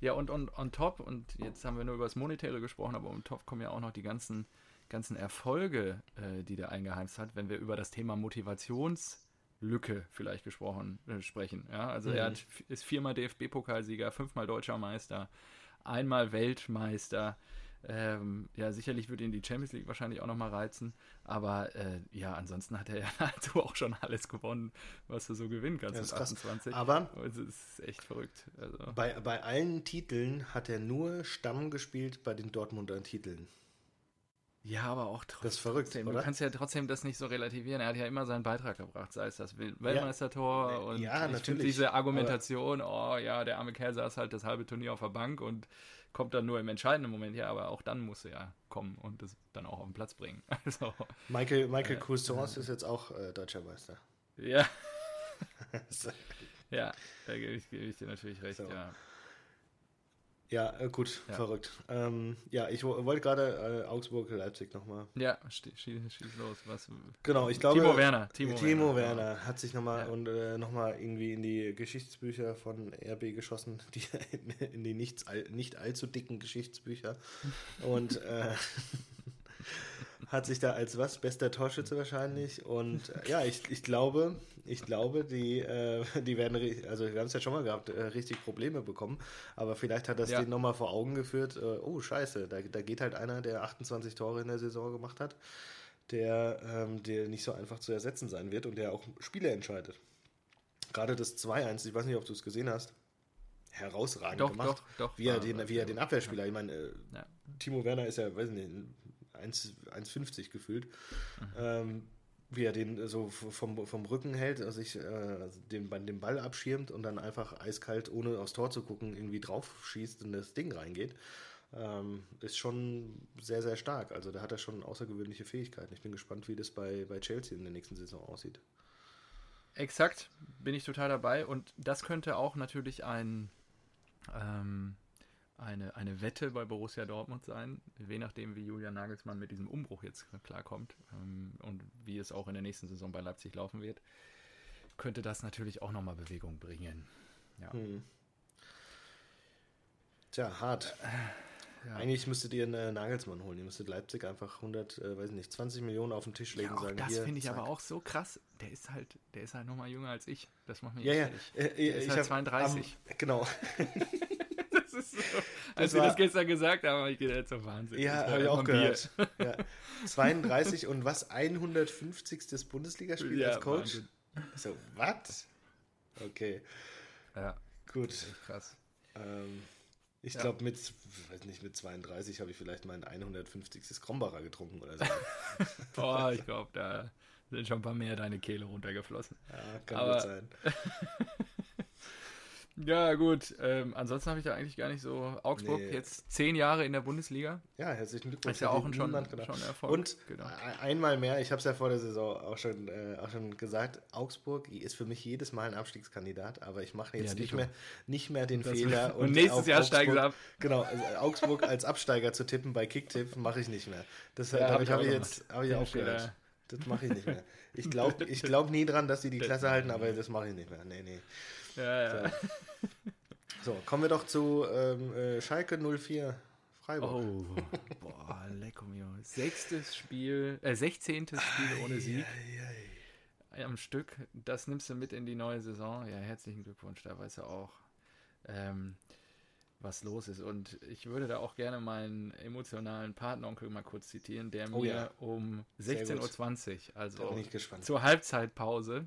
S1: ja, und on, on top, und jetzt haben wir nur über das Monetäre gesprochen, aber on top kommen ja auch noch die ganzen, ganzen Erfolge, äh, die der eingeheimst hat, wenn wir über das Thema Motivationslücke vielleicht gesprochen äh, sprechen. Ja, also er
S2: Mhm.
S1: hat, ist viermal DFB-Pokalsieger, fünfmal deutscher Meister, einmal Weltmeister. Ähm, ja, sicherlich würde ihn die Champions League wahrscheinlich auch nochmal reizen. Aber äh, ja, ansonsten hat er ja dazu auch schon alles gewonnen, was du so gewinnen kannst
S2: das ist krass.
S1: 28.
S2: Aber
S1: Also, es ist echt verrückt. Also,
S2: bei, bei allen Titeln hat er nur Stamm gespielt bei den Dortmunder Titeln.
S1: Ja, aber auch trotzdem.
S2: Das ist verrückt,
S1: Du
S2: oder?
S1: kannst ja trotzdem das nicht so relativieren. Er hat ja immer seinen Beitrag gebracht, sei es das Wel- Weltmeistertor und
S2: Ja, natürlich.
S1: finde diese Argumentation, oh ja, der arme Kerl saß halt das halbe Turnier auf der Bank und kommt dann nur im entscheidenden Moment, ja, aber auch dann muss er ja kommen und das dann auch auf den Platz bringen. Also,
S2: Michael, Michael Cousins ist jetzt auch äh, deutscher Meister.
S1: ja, ja, da gebe ich, gebe ich dir natürlich recht,
S2: So.
S1: ja.
S2: Ja, äh, gut,
S1: Ja.
S2: verrückt. Ähm, ja, ich wo- wollte gerade äh, Augsburg-Leipzig nochmal.
S1: Ja, schieß, schieß los. Was,
S2: Genau, ich glaube.
S1: Timo Werner.
S2: Timo,
S1: Timo,
S2: Werner,
S1: Werner.
S2: hat sich nochmal
S1: Ja.
S2: und äh, nochmal irgendwie in die Geschichtsbücher von RB geschossen, die, in, in die nicht, all, nicht allzu dicken Geschichtsbücher. und äh, hat sich da als was? Bester Torschütze wahrscheinlich. Und äh, ja, ich, ich glaube, ich glaube, die, äh, die werden, also wir haben es ja schon mal gehabt, äh, richtig Probleme bekommen. Aber vielleicht hat das
S1: Ja.
S2: denen nochmal vor Augen geführt, äh, oh scheiße, da, da geht halt einer, der 28 Tore in der Saison gemacht hat, der, ähm, der nicht so einfach zu ersetzen sein wird und der auch Spiele entscheidet. Gerade das 2-1, ich weiß nicht, ob du es gesehen hast, herausragend
S1: Doch,
S2: gemacht.
S1: doch, doch.
S2: Wie er den, wie er den. Abwehrspieler, ich meine, äh,
S1: Ja.
S2: Timo Werner ist ja, weiß nicht, 1 1,50 gefühlt.
S1: Mhm.
S2: Ähm, wie er den so f- vom, vom Rücken hält, also sich äh, den, den Ball abschirmt und dann einfach eiskalt, ohne aufs Tor zu gucken, irgendwie drauf schießt und das Ding reingeht, ähm, ist schon sehr, sehr stark. Also da hat er schon außergewöhnliche Fähigkeiten. Ich bin gespannt, wie das bei, bei Chelsea in der nächsten Saison aussieht.
S1: Exakt, bin ich total dabei. Und das könnte auch natürlich ein, ähm, eine, eine Wette bei Borussia Dortmund sein, je nachdem, wie Julian Nagelsmann mit diesem Umbruch jetzt klarkommt ähm, und wie es auch in der nächsten Saison bei Leipzig laufen wird, könnte das natürlich auch nochmal Bewegung bringen. Ja.
S2: Hm. Tja, hart.
S1: Ja.
S2: Eigentlich müsstet ihr einen äh, Nagelsmann holen. Ihr müsstet Leipzig einfach 100, äh, weiß nicht, 20 Millionen auf den Tisch legen
S1: Ja, auch
S2: sagen,
S1: das finde ich
S2: zack.
S1: aber auch so krass. Der ist halt, der ist halt nochmal jünger als ich. Das macht mich
S2: Ja, ja. Äh, äh,
S1: ist
S2: ich
S1: halt
S2: hab
S1: 32.
S2: Am, genau.
S1: Das ist so, als wir
S2: war-
S1: das gestern gesagt haben, habe ich gedacht, so Wahnsinn.
S2: Ja,
S1: Das
S2: habe ich auch gehört. Ja. 32 und was? 150. Bundesligaspiel
S1: Ja,
S2: als Coach?
S1: Wahnsinn.
S2: So, was? Okay,
S1: Ja,
S2: gut.
S1: krass.
S2: Ähm, ich
S1: Ja.
S2: glaube, mit, weiß nicht, mit 32 habe ich vielleicht mein 150. Krombacher getrunken oder so.
S1: Boah, ich glaube, da sind schon ein paar mehr deine Kehle runtergeflossen.
S2: Ja, kann
S1: Aber-
S2: gut sein.
S1: Ja, gut. Ähm, ansonsten habe ich da eigentlich gar nicht so. Augsburg
S2: Nee.
S1: jetzt zehn Jahre in der Bundesliga.
S2: Ja, herzlichen Glückwunsch.
S1: Ist ja auch ein schon, schon Erfolg.
S2: Und
S1: genau.
S2: e- einmal mehr, ich habe es ja vor der Saison auch schon, äh, auch schon gesagt, Augsburg ist für mich jedes Mal ein Abstiegskandidat, aber ich mache jetzt
S1: Ja,
S2: nicht, mehr, nicht mehr den
S1: Das-
S2: Fehler.
S1: und nächstes
S2: auf
S1: Jahr steigen sie
S2: Augsburg-
S1: ab.
S2: Genau, also Augsburg als Absteiger zu tippen bei Kicktipp mache ich nicht mehr. Das,
S1: Ja,
S2: damit
S1: hab ich
S2: habe
S1: auch
S2: ich jetzt hab ich aufgehört.
S1: Fehler.
S2: Das mache ich nicht mehr. Ich glaube ich glaub nie dran, dass sie die Klasse halten, aber das mache ich nicht mehr. Nee, nee.
S1: Ja, ja.
S2: So, kommen wir doch zu ähm, äh, Schalke 04 Freiburg.
S1: Oh, boah, lecko mio. Sechstes Spiel, äh, 16. Spiel ohne Sieg am Stück. Das nimmst du mit in die neue Saison. Ja, herzlichen Glückwunsch, da weiß er auch. Ähm, was los ist. Und ich würde da auch gerne meinen emotionalen Partneronkel mal kurz zitieren, der
S2: Oh
S1: mir
S2: ja.
S1: um
S2: Sehr
S1: 16.20 Uhr, also zur Halbzeitpause,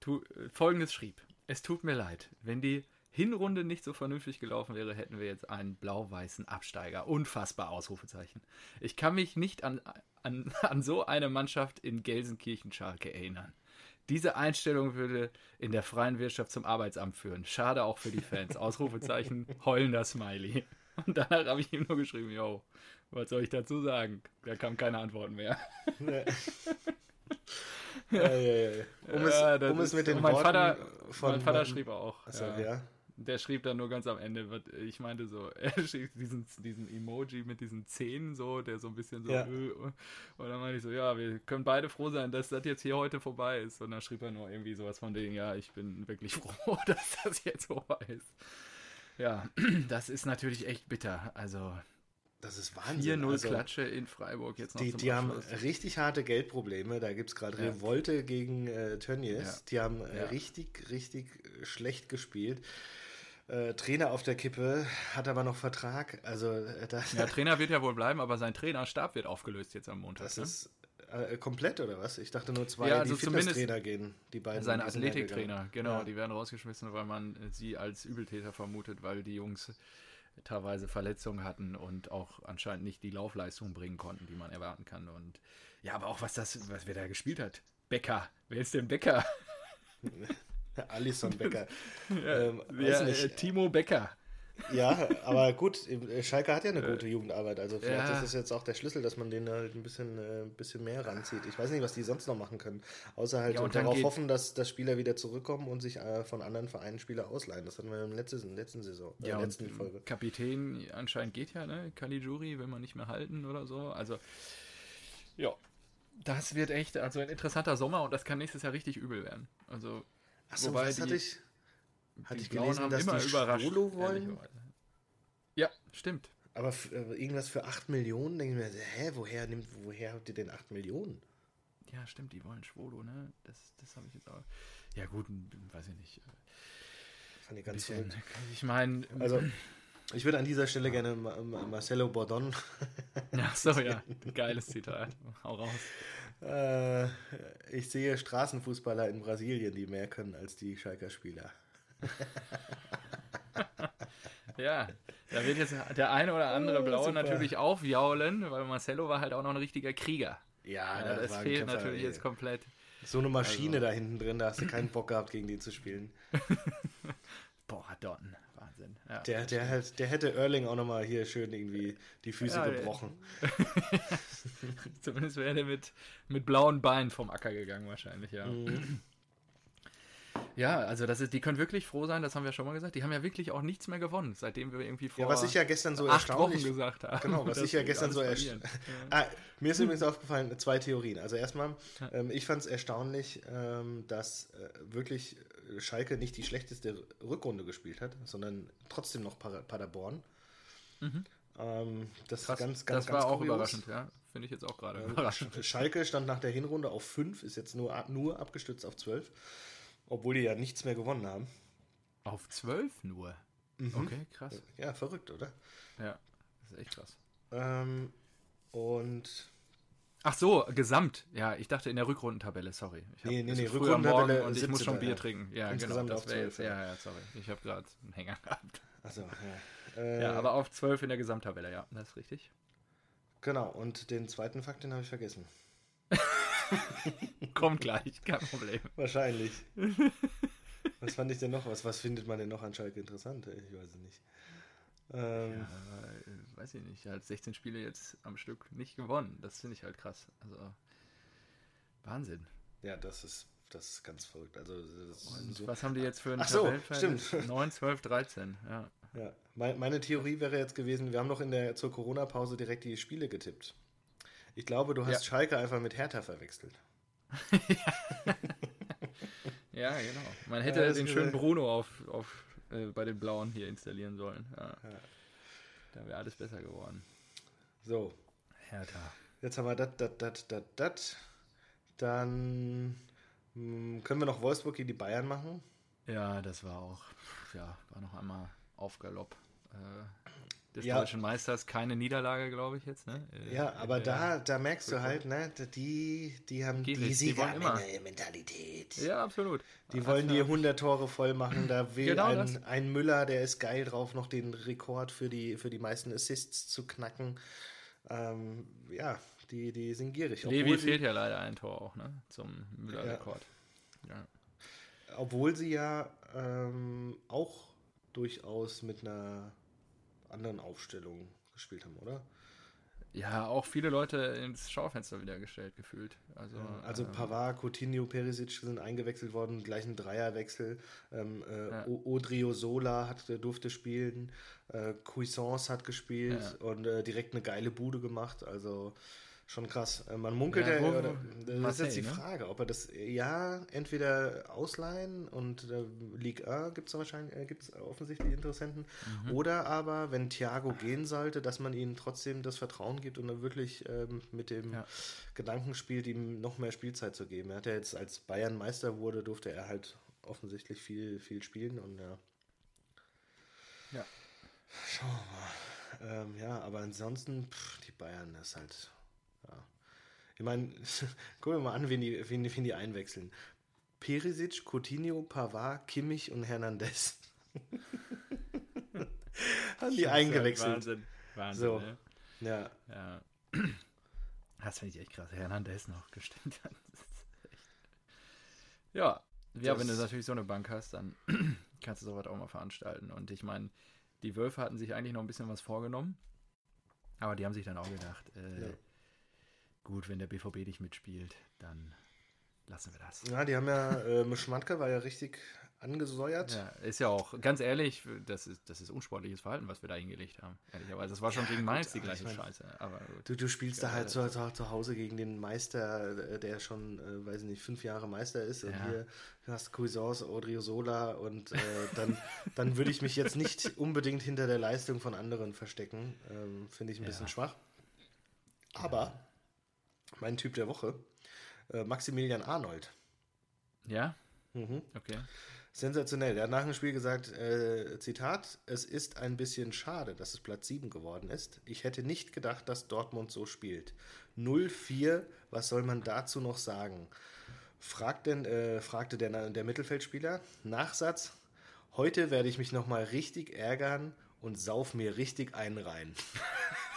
S1: tu, folgendes schrieb. Es tut mir leid, wenn die Hinrunde nicht so vernünftig gelaufen wäre, hätten wir jetzt einen blau-weißen Absteiger. Unfassbar, Ausrufezeichen. Ich kann mich nicht an, an, an so eine Mannschaft in Gelsenkirchen-Schalke erinnern. Diese Einstellung würde in der freien Wirtschaft zum Arbeitsamt führen. Schade auch für die Fans. Ausrufezeichen, heulender Smiley. Und danach habe ich ihm nur geschrieben, yo, was soll ich dazu sagen? Da kam keine Antworten mehr.
S2: Ja, ja, ja, ja. Um, es,
S1: Ja,
S2: um es mit den
S1: mein
S2: Worten
S1: Vater,
S2: von
S1: mein Vater schrieb auch.
S2: Achso,
S1: ja.
S2: ja.
S1: Der schrieb dann nur ganz am Ende, was- ich meinte so, er schrieb diesen, diesen Emoji mit diesen Zähnen so, der so ein bisschen so,
S2: Ja.
S1: äh, und dann meinte ich so, ja, wir können beide froh sein, dass das jetzt hier heute vorbei ist. Und dann schrieb er nur irgendwie sowas von denen, ja, ich bin wirklich froh, dass das jetzt vorbei ist. Ja, das ist natürlich echt bitter. Also
S2: Das ist Wahnsinn.
S1: 4-0
S2: Also,
S1: Klatsche in Freiburg jetzt noch
S2: Die, die haben richtig harte Geldprobleme. Da gibt es gerade
S1: Ja.
S2: Revolte gegen äh, Tönnies.
S1: Ja.
S2: Die haben äh,
S1: Ja.
S2: richtig, richtig äh, schlecht gespielt. Äh, Trainer auf der Kippe, hat aber noch Vertrag. Also äh, das,
S1: Ja, Trainer wird ja wohl bleiben, aber sein Trainerstab wird aufgelöst jetzt am Montag.
S2: das
S1: ne?
S2: ist äh, komplett oder was? Ich dachte nur zwei,
S1: Ja, also
S2: die Fitnesstrainer gehen. Die beiden.
S1: Seine Athletiktrainer, genau,
S2: Ja.
S1: die werden rausgeschmissen, weil man sie als Übeltäter vermutet, weil die Jungs teilweise Verletzungen hatten und auch anscheinend nicht die Laufleistung bringen konnten, die man erwarten kann. Und ja, aber auch was das, was wer da gespielt hat. Becker. Wer ist denn Becker?
S2: Alisson Becker. ähm, weiß
S1: Ja, äh, Timo Becker.
S2: Ja, aber gut, äh, Schalke hat ja eine gute Jugendarbeit. Also vielleicht
S1: ja.
S2: ist das jetzt auch der Schlüssel, dass man den halt ein bisschen, äh, ein bisschen mehr ranzieht. Ich weiß nicht, was die sonst noch machen können. Außer halt
S1: Ja, und
S2: darauf hoffen, dass, dass Spieler wieder zurückkommen und sich äh, von anderen Vereinen Spieler ausleihen. Das hatten wir in der letzten, letzten Saison, äh,
S1: Ja, und
S2: letzten Folge.
S1: Kapitän anscheinend geht ja, ne? Caligiuri will man nicht mehr halten oder so. Also, ja, das wird echt, also ein interessanter Sommer und das kann nächstes Jahr richtig übel werden. Also,
S2: Achso, was hatte ich? Hatte ich gelesen, dass
S1: immer
S2: die
S1: überrascht.
S2: Schwolo wollen?
S1: Ja, stimmt.
S2: Aber äh, irgendwas für 8 Millionen? Denke ich mir, hä, woher, nimmt, woher habt ihr denn 8 Millionen?
S1: Ja, stimmt, die wollen Schwolo, ne? Das, das habe ich jetzt auch. Ja, gut, weiß ich nicht.
S2: Fand ich ganz
S1: bisschen, ich meine,
S2: Also, ich würde an dieser Stelle gerne Ma Ma Marcelo Bordon
S1: ja, so, ja, geiles Zitat. Hau raus.
S2: Äh, ich sehe Straßenfußballer in Brasilien, die mehr können als die Schalker Spieler.
S1: Ja, da wird jetzt der eine oder andere
S2: Oh,
S1: Blaue
S2: super.
S1: natürlich aufjaulen, weil Marcelo war halt auch noch ein richtiger Krieger.
S2: Ja,
S1: Ja, das fehlt
S2: Kämpfer,
S1: natürlich
S2: ey.
S1: jetzt komplett.
S2: So eine Maschine
S1: Also-
S2: da hinten drin, da hast du keinen Bock gehabt, gegen die zu spielen.
S1: Boah, Don, Wahnsinn. Ja.
S2: Der, der, halt, der hätte Erling auch nochmal hier schön irgendwie die Füße
S1: Ja,
S2: gebrochen.
S1: Zumindest wäre der mit, mit blauen Beinen vom Acker gegangen, wahrscheinlich, ja.
S2: Mhm.
S1: Ja, also das ist, die können wirklich froh sein, das haben wir schon mal gesagt. Die haben ja wirklich auch nichts mehr gewonnen, seitdem wir irgendwie vor
S2: Ja, was ich ja gestern so
S1: acht Wochen
S2: erstaunlich
S1: gesagt haben.
S2: Genau, was ich ja gestern so
S1: verlieren.
S2: erst ah, Mir ist übrigens aufgefallen, zwei Theorien. Also erstmal, ähm, ich fand es erstaunlich, ähm, dass äh, wirklich Schalke nicht die schlechteste Rückrunde gespielt hat, sondern trotzdem noch Para- Paderborn. Ähm, das
S1: Mhm. Krass,
S2: ist ganz, ganz,
S1: das
S2: ganz
S1: war auch
S2: kurios.
S1: überraschend, ja. Finde ich jetzt auch gerade
S2: Ähm,
S1: überraschend.
S2: Sch- Schalke stand nach der Hinrunde auf 5, ist jetzt nur, nur abgestützt auf 12, obwohl die ja nichts mehr gewonnen haben.
S1: Auf zwölf nur.
S2: Mhm.
S1: Okay, krass.
S2: Ja, verrückt, oder?
S1: Ja, das ist echt krass.
S2: Ähm, und
S1: Ach so, gesamt. Ja, ich dachte in der Rückrundentabelle, sorry. Ich hab-
S2: Nee, nee, nee, Rückrundentabelle
S1: und ich muss
S2: 17,
S1: schon Bier
S2: ja.
S1: trinken. Ja,
S2: Insgesamt
S1: genau.
S2: auf
S1: Das jetzt,
S2: 12, ja.
S1: ja, ja, sorry. Ich habe gerade einen Hänger gehabt.
S2: also, ja. Äh,
S1: Ja, aber auf zwölf in der Gesamttabelle, ja, das ist richtig.
S2: Genau, und den zweiten Fakt, den habe ich vergessen.
S1: Kommt gleich, kein Problem.
S2: Wahrscheinlich. was fand ich denn noch? Was, was findet man denn noch an Schalke interessant? Ich weiß es nicht. Ähm,
S1: Ja, weiß ich nicht, halt 16 Spiele jetzt am Stück nicht gewonnen. Das finde ich halt krass. Also, Wahnsinn.
S2: ja, das ist, das ist ganz verrückt. Also, so,
S1: was haben die jetzt für einen
S2: Ach so, stimmt.
S1: 9, 12, 13, ja.
S2: ja. Meine, meine Theorie wäre jetzt gewesen, wir haben noch in der zur Corona-Pause direkt die Spiele getippt. Ich glaube, du hast
S1: Ja.
S2: Schalke einfach mit Hertha verwechselt.
S1: Ja, genau. Man hätte
S2: Ja,
S1: den schönen Bruno auf, auf, äh, bei den Blauen hier installieren sollen. Ja.
S2: Ja.
S1: Da wäre alles besser geworden.
S2: So,
S1: Hertha.
S2: jetzt haben wir das, das, das, das, das. Dann mh, können wir noch Wolfsburg gegen die Bayern machen.
S1: Ja, das war auch, ja, war noch einmal auf Galopp. Äh, des
S2: Ja.
S1: deutschen Meisters keine Niederlage, glaube ich jetzt. Ne? Äh,
S2: Ja, aber
S1: äh,
S2: da, da merkst du halt, ne, die, die haben die
S1: immer.
S2: Siegermentalität.
S1: Ja, absolut.
S2: Die wollen die 100 Tore voll machen. Da will
S1: Genau
S2: ein,
S1: das.
S2: ein Müller, der ist geil drauf, noch den Rekord für die, für die meisten Assists zu knacken. Ähm, ja, die, die sind gierig.
S1: Levi fehlt ja leider ein Tor auch, ne? Zum Müller-Rekord. Ja.
S2: obwohl sie ja ähm, auch durchaus mit einer anderen Aufstellung gespielt haben, oder?
S1: ja, auch viele Leute ins Schaufenster wieder gestellt gefühlt. Also,
S2: Also
S1: ähm,
S2: Pavard, Coutinho, Perisic sind eingewechselt worden, gleich ein Dreierwechsel. Ähm, äh,
S1: Ja.
S2: O- Odriozola hat, durfte spielen, äh, Cuisance hat gespielt
S1: Ja.
S2: und äh, direkt eine geile Bude gemacht. Also schon krass. Äh, man munkelt
S1: Ja, wo-
S2: oder, das ist
S1: Marseille,
S2: jetzt die
S1: ne?
S2: Frage, ob er das ja entweder ausleihen und äh, Ligue A gibt es wahrscheinlich äh, gibt's offensichtlich Interessenten
S1: Mhm.
S2: oder aber wenn Thiago gehen sollte, dass man ihnen trotzdem das Vertrauen gibt und dann wirklich ähm, mit dem
S1: Ja.
S2: Gedanken spielt, ihm noch mehr Spielzeit zu geben. Er hat ja jetzt, als Bayern Meister wurde, durfte er halt offensichtlich viel, viel spielen und ja.
S1: Ja.
S2: Schauen wir mal. Ähm, ja, aber ansonsten, pff, die Bayern, ist halt, ja. Ich meine, gucken wir mal an, wen die, wen, wen die einwechseln. Perisic, Coutinho, Pavard, Kimmich und Hernandez. Haben die eingewechselt.
S1: Wahnsinn. Wahnsinn.
S2: So.
S1: Ne?
S2: Ja,
S1: Ja. Das finde ich echt krass. Hernandez noch gestellt hat. Ja, ja,
S2: Das-
S1: wenn du natürlich so eine Bank hast, dann kannst du sowas auch mal veranstalten. Und ich meine, die Wölfe hatten sich eigentlich noch ein bisschen was vorgenommen. Aber die haben sich dann auch gedacht, äh,
S2: Ja.
S1: Gut, wenn der BVB nicht mitspielt, dann lassen wir das.
S2: ja die haben ja, äh, Schmatke war ja richtig angesäuert.
S1: Ja, ist ja auch, ganz ehrlich, das ist, das ist unsportliches Verhalten, was wir da hingelegt haben. Ehrlicherweise. Das war schon gegen Mainz die
S2: aber ich
S1: gleiche
S2: mein,
S1: Scheiße. Aber gut.
S2: Du, du spielst da halt zu, zu, Hause gegen den Meister, äh, der schon, äh, weiß ich nicht, fünf Jahre Meister ist. Und
S1: Ja.
S2: hier hast Cuisance, Odriozola und äh, dann, dann würde ich mich jetzt nicht unbedingt hinter der Leistung von anderen verstecken. Ähm, Finde ich ein
S1: Ja.
S2: bisschen schwach. Aber mein Typ der Woche, äh, Maximilian Arnold.
S1: Ja?
S2: Mhm.
S1: Okay.
S2: Sensationell. Der hat nach dem Spiel gesagt, äh, Zitat, es ist ein bisschen schade, dass es Platz 7 geworden ist. Ich hätte nicht gedacht, dass Dortmund so spielt. 0-4, was soll man dazu noch sagen? Fragt denn, äh, fragte der, der Mittelfeldspieler. Nachsatz, heute werde ich mich nochmal richtig ärgern und sauf mir richtig einen rein.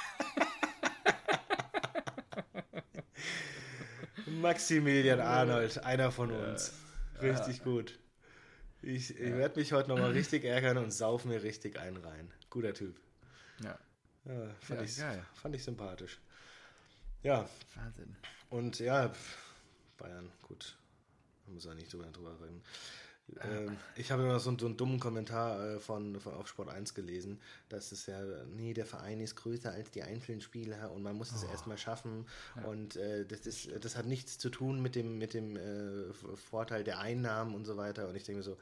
S2: Maximilian Arnold, einer von uns. Richtig gut. Ich, ich werde mich heute nochmal richtig ärgern und sauf mir richtig einen rein. Guter Typ.
S1: Ja.
S2: Ja, fand, ich,
S1: geil.
S2: fand ich sympathisch. Ja,
S1: Wahnsinn.
S2: und ja, Bayern, gut. Man muss ja nicht drüber, drüber reden. Ähm, ich habe immer noch so, einen- so einen dummen Kommentar äh, von, von auf Sport 1 gelesen, dass es ja, nee, der Verein ist größer als die einzelnen Spieler und man muss es erstmal schaffen. Und äh, das, ist, das hat nichts zu tun mit dem, mit dem äh, Vorteil der Einnahmen und so weiter. Und ich denke mir so,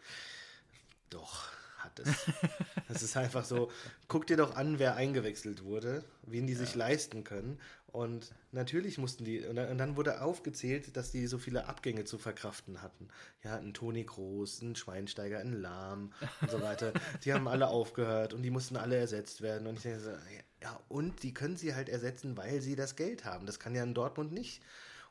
S2: doch, hat es. Das ist einfach so, guck dir doch an, wer eingewechselt wurde, wen die sich leisten können. Und natürlich mussten die, und dann, und dann wurde aufgezählt, dass die so viele Abgänge zu verkraften hatten. Ja, ein Toni Groß, ein Schweinsteiger, ein Lahm und so weiter. Die haben alle aufgehört und die mussten alle ersetzt werden. Und ich denke so, ja, und die können sie halt ersetzen, weil sie das Geld haben. Das kann ja in Dortmund nicht.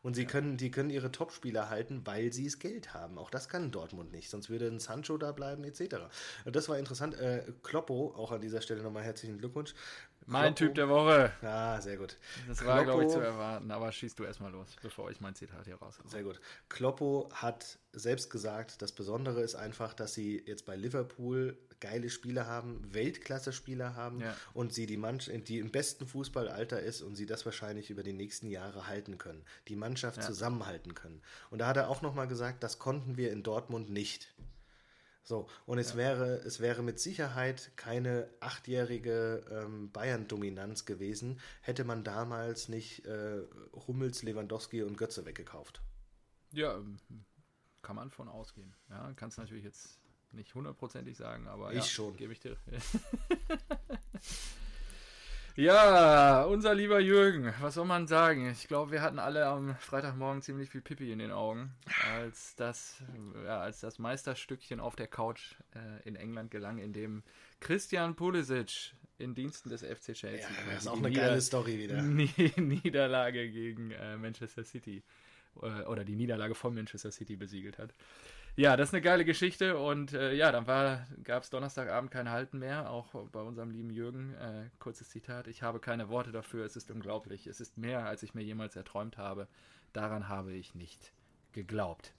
S2: Und sie können, die können ihre Topspieler halten, weil sie das Geld haben. Auch das kann Dortmund nicht, sonst würde ein Sancho da bleiben, etc. Und Das war interessant. Äh, Kloppo, auch an dieser Stelle nochmal herzlichen Glückwunsch.
S1: Mein Typ der Woche.
S2: Ja, sehr gut.
S1: Das war, glaube ich, zu erwarten. Aber schießt du erstmal los, bevor ich mein Zitat hier raus.
S2: Sehr gut. Kloppo hat selbst gesagt, das Besondere ist einfach, dass sie jetzt bei Liverpool geile Spieler haben, Weltklasse-Spieler haben
S1: Ja.
S2: und sie die Mannschaft, die im besten Fußballalter ist und sie das wahrscheinlich über die nächsten Jahre halten können, die Mannschaft
S1: Ja.
S2: zusammenhalten können. Und da hat er auch nochmal gesagt, das konnten wir in Dortmund nicht. So, und es, wäre, es wäre mit Sicherheit keine achtjährige ähm, Bayern-Dominanz gewesen, hätte man damals nicht äh, Hummels, Lewandowski und Götze weggekauft.
S1: Ja, ähm, kann man von ausgehen. Ja, kannst natürlich jetzt nicht hundertprozentig sagen, aber
S2: Ich
S1: ja,
S2: schon.
S1: Gebe ich dir. Ja, unser lieber Jürgen, was soll man sagen? Ich glaube, wir hatten alle am Freitagmorgen ziemlich viel Pipi in den Augen, als das, ja, als das Meisterstückchen auf der Couch äh, in England gelang, in dem Christian Pulisic in Diensten des FC Chelsea.
S2: Ja, das ist auch eine Nieder geile Story wieder.
S1: Niederlage gegen äh, Manchester City äh, oder die Niederlage von Manchester City besiegelt hat. Ja, das ist eine geile Geschichte und äh, ja, dann gab es Donnerstagabend kein Halten mehr, auch bei unserem lieben Jürgen. Äh, kurzes Zitat, ich habe keine Worte dafür, es ist unglaublich, es ist mehr, als ich mir jemals erträumt habe. Daran habe ich nicht geglaubt.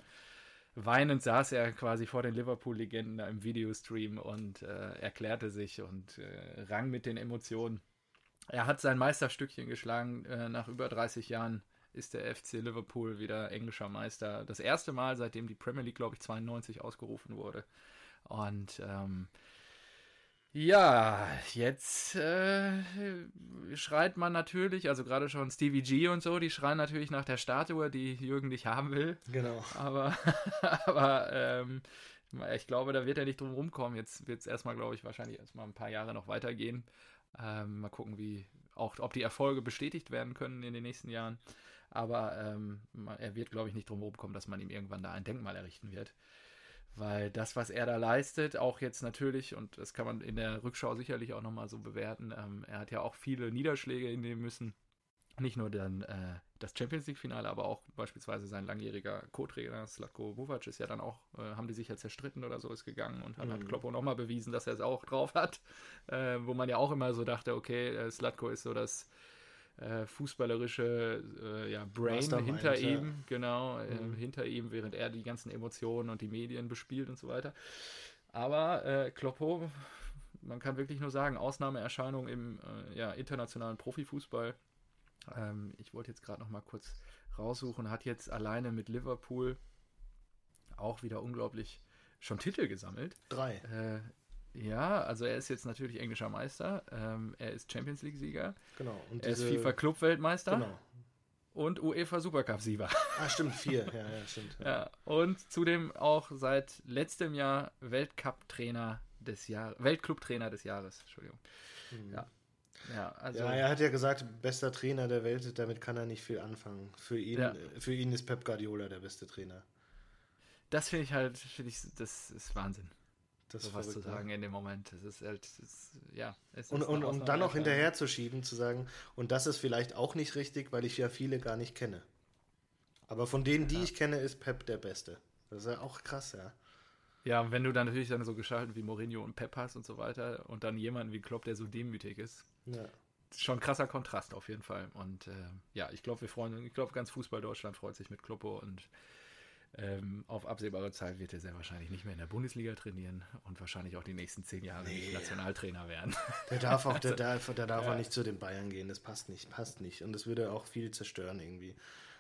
S1: Weinend saß er quasi vor den Liverpool-Legenden im Videostream und äh, erklärte sich und äh, rang mit den Emotionen. Er hat sein Meisterstückchen geschlagen äh, nach über 30 Jahren ist der FC Liverpool wieder englischer Meister. Das erste Mal, seitdem die Premier League, glaube ich, 92 ausgerufen wurde. Und ähm, ja, jetzt äh, schreit man natürlich, also gerade schon Stevie G und so, die schreien natürlich nach der Statue, die Jürgen nicht haben will.
S2: Genau.
S1: Aber, aber ähm, ich glaube, da wird er nicht drum rumkommen. Jetzt wird es erstmal, glaube ich, wahrscheinlich erstmal ein paar Jahre noch weitergehen. Ähm, mal gucken, wie auch, ob die Erfolge bestätigt werden können in den nächsten Jahren. Aber ähm, er wird, glaube ich, nicht drum kommen, dass man ihm irgendwann da ein Denkmal errichten wird. Weil das, was er da leistet, auch jetzt natürlich, und das kann man in der Rückschau sicherlich auch nochmal so bewerten, ähm, er hat ja auch viele Niederschläge hinnehmen müssen. Nicht nur dann äh, das Champions League-Finale, aber auch beispielsweise sein langjähriger Co-Trainer Slatko Vuvac ist ja dann auch, äh, haben die sich ja zerstritten oder so, ist gegangen und mhm. hat Kloppo nochmal bewiesen, dass er es auch drauf hat. Äh, wo man ja auch immer so dachte, okay, äh, Slatko ist so das äh, fußballerische äh, ja, Brain hinter ihm, ja. genau, äh, mhm. hinter ihm, während er die ganzen Emotionen und die Medien bespielt und so weiter. Aber äh, Kloppo, man kann wirklich nur sagen, Ausnahmeerscheinung im äh, ja, internationalen Profifußball. Ähm, ich wollte jetzt gerade noch mal kurz raussuchen, hat jetzt alleine mit Liverpool auch wieder unglaublich schon Titel gesammelt.
S2: Drei.
S1: Äh, ja, also er ist jetzt natürlich englischer Meister, ähm, er ist Champions League-Sieger,
S2: genau,
S1: und er ist FIFA-Club-Weltmeister genau. und UEFA Supercup-Sieger.
S2: Ah, stimmt, vier, ja, ja, stimmt.
S1: Ja. ja. und zudem auch seit letztem Jahr Weltcup-Trainer des Jahres, Weltclub-Trainer des Jahres, Entschuldigung. Mhm. Ja. Ja, also,
S2: ja, er hat ja gesagt, bester Trainer der Welt, damit kann er nicht viel anfangen. Für ihn, ja. für ihn ist Pep Guardiola der beste Trainer.
S1: Das finde ich halt, finde ich, das ist Wahnsinn das so was zu sagen in dem Moment. Es ist halt, es, ja. Es
S2: und und, und dann noch hinterher zu schieben, zu sagen, und das ist vielleicht auch nicht richtig, weil ich ja viele gar nicht kenne. Aber von denen, die ja. ich kenne, ist Pep der Beste. Das ist ja auch krass, ja.
S1: Ja, und wenn du dann natürlich dann so geschaltet wie Mourinho und Pep hast und so weiter und dann jemanden wie Klopp, der so demütig ist. Ja. Schon krasser Kontrast auf jeden Fall. Und äh, ja, ich glaube, wir freuen, ich glaube, ganz Fußball Deutschland freut sich mit Kloppo und ähm, auf absehbare Zeit wird er sehr wahrscheinlich nicht mehr in der Bundesliga trainieren und wahrscheinlich auch die nächsten zehn Jahre nee. nicht Nationaltrainer werden.
S2: Der darf auch, der darf, der darf ja. auch nicht zu den Bayern gehen. Das passt nicht, passt nicht. Und das würde auch viel zerstören irgendwie.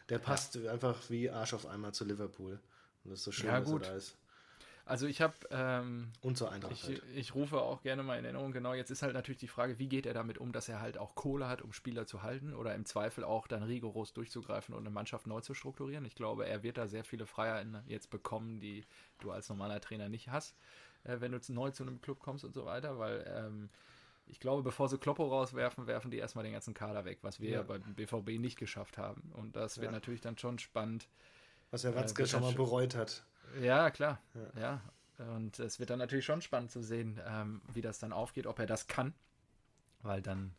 S2: Der passt ja. einfach wie Arsch auf einmal zu Liverpool. Und das ist so schön,
S1: ja, gut. dass er da ist. Also ich habe ähm,
S2: und zur Eintracht
S1: ich,
S2: halt.
S1: ich rufe auch gerne mal in Erinnerung, genau, jetzt ist halt natürlich die Frage, wie geht er damit um, dass er halt auch Kohle hat, um Spieler zu halten oder im Zweifel auch dann rigoros durchzugreifen und eine Mannschaft neu zu strukturieren. Ich glaube, er wird da sehr viele Freiheiten jetzt bekommen, die du als normaler Trainer nicht hast, äh, wenn du neu zu einem Club kommst und so weiter, weil ähm, ich glaube, bevor sie Kloppo rauswerfen, werfen die erstmal den ganzen Kader weg, was wir ja, ja beim BVB nicht geschafft haben. Und das wird ja. natürlich dann schon spannend.
S2: Was der Watzke äh, schon mal bereut hat.
S1: Ja, klar. Ja. ja. Und es wird dann natürlich schon spannend zu sehen, ähm, wie das dann aufgeht, ob er das kann. Weil dann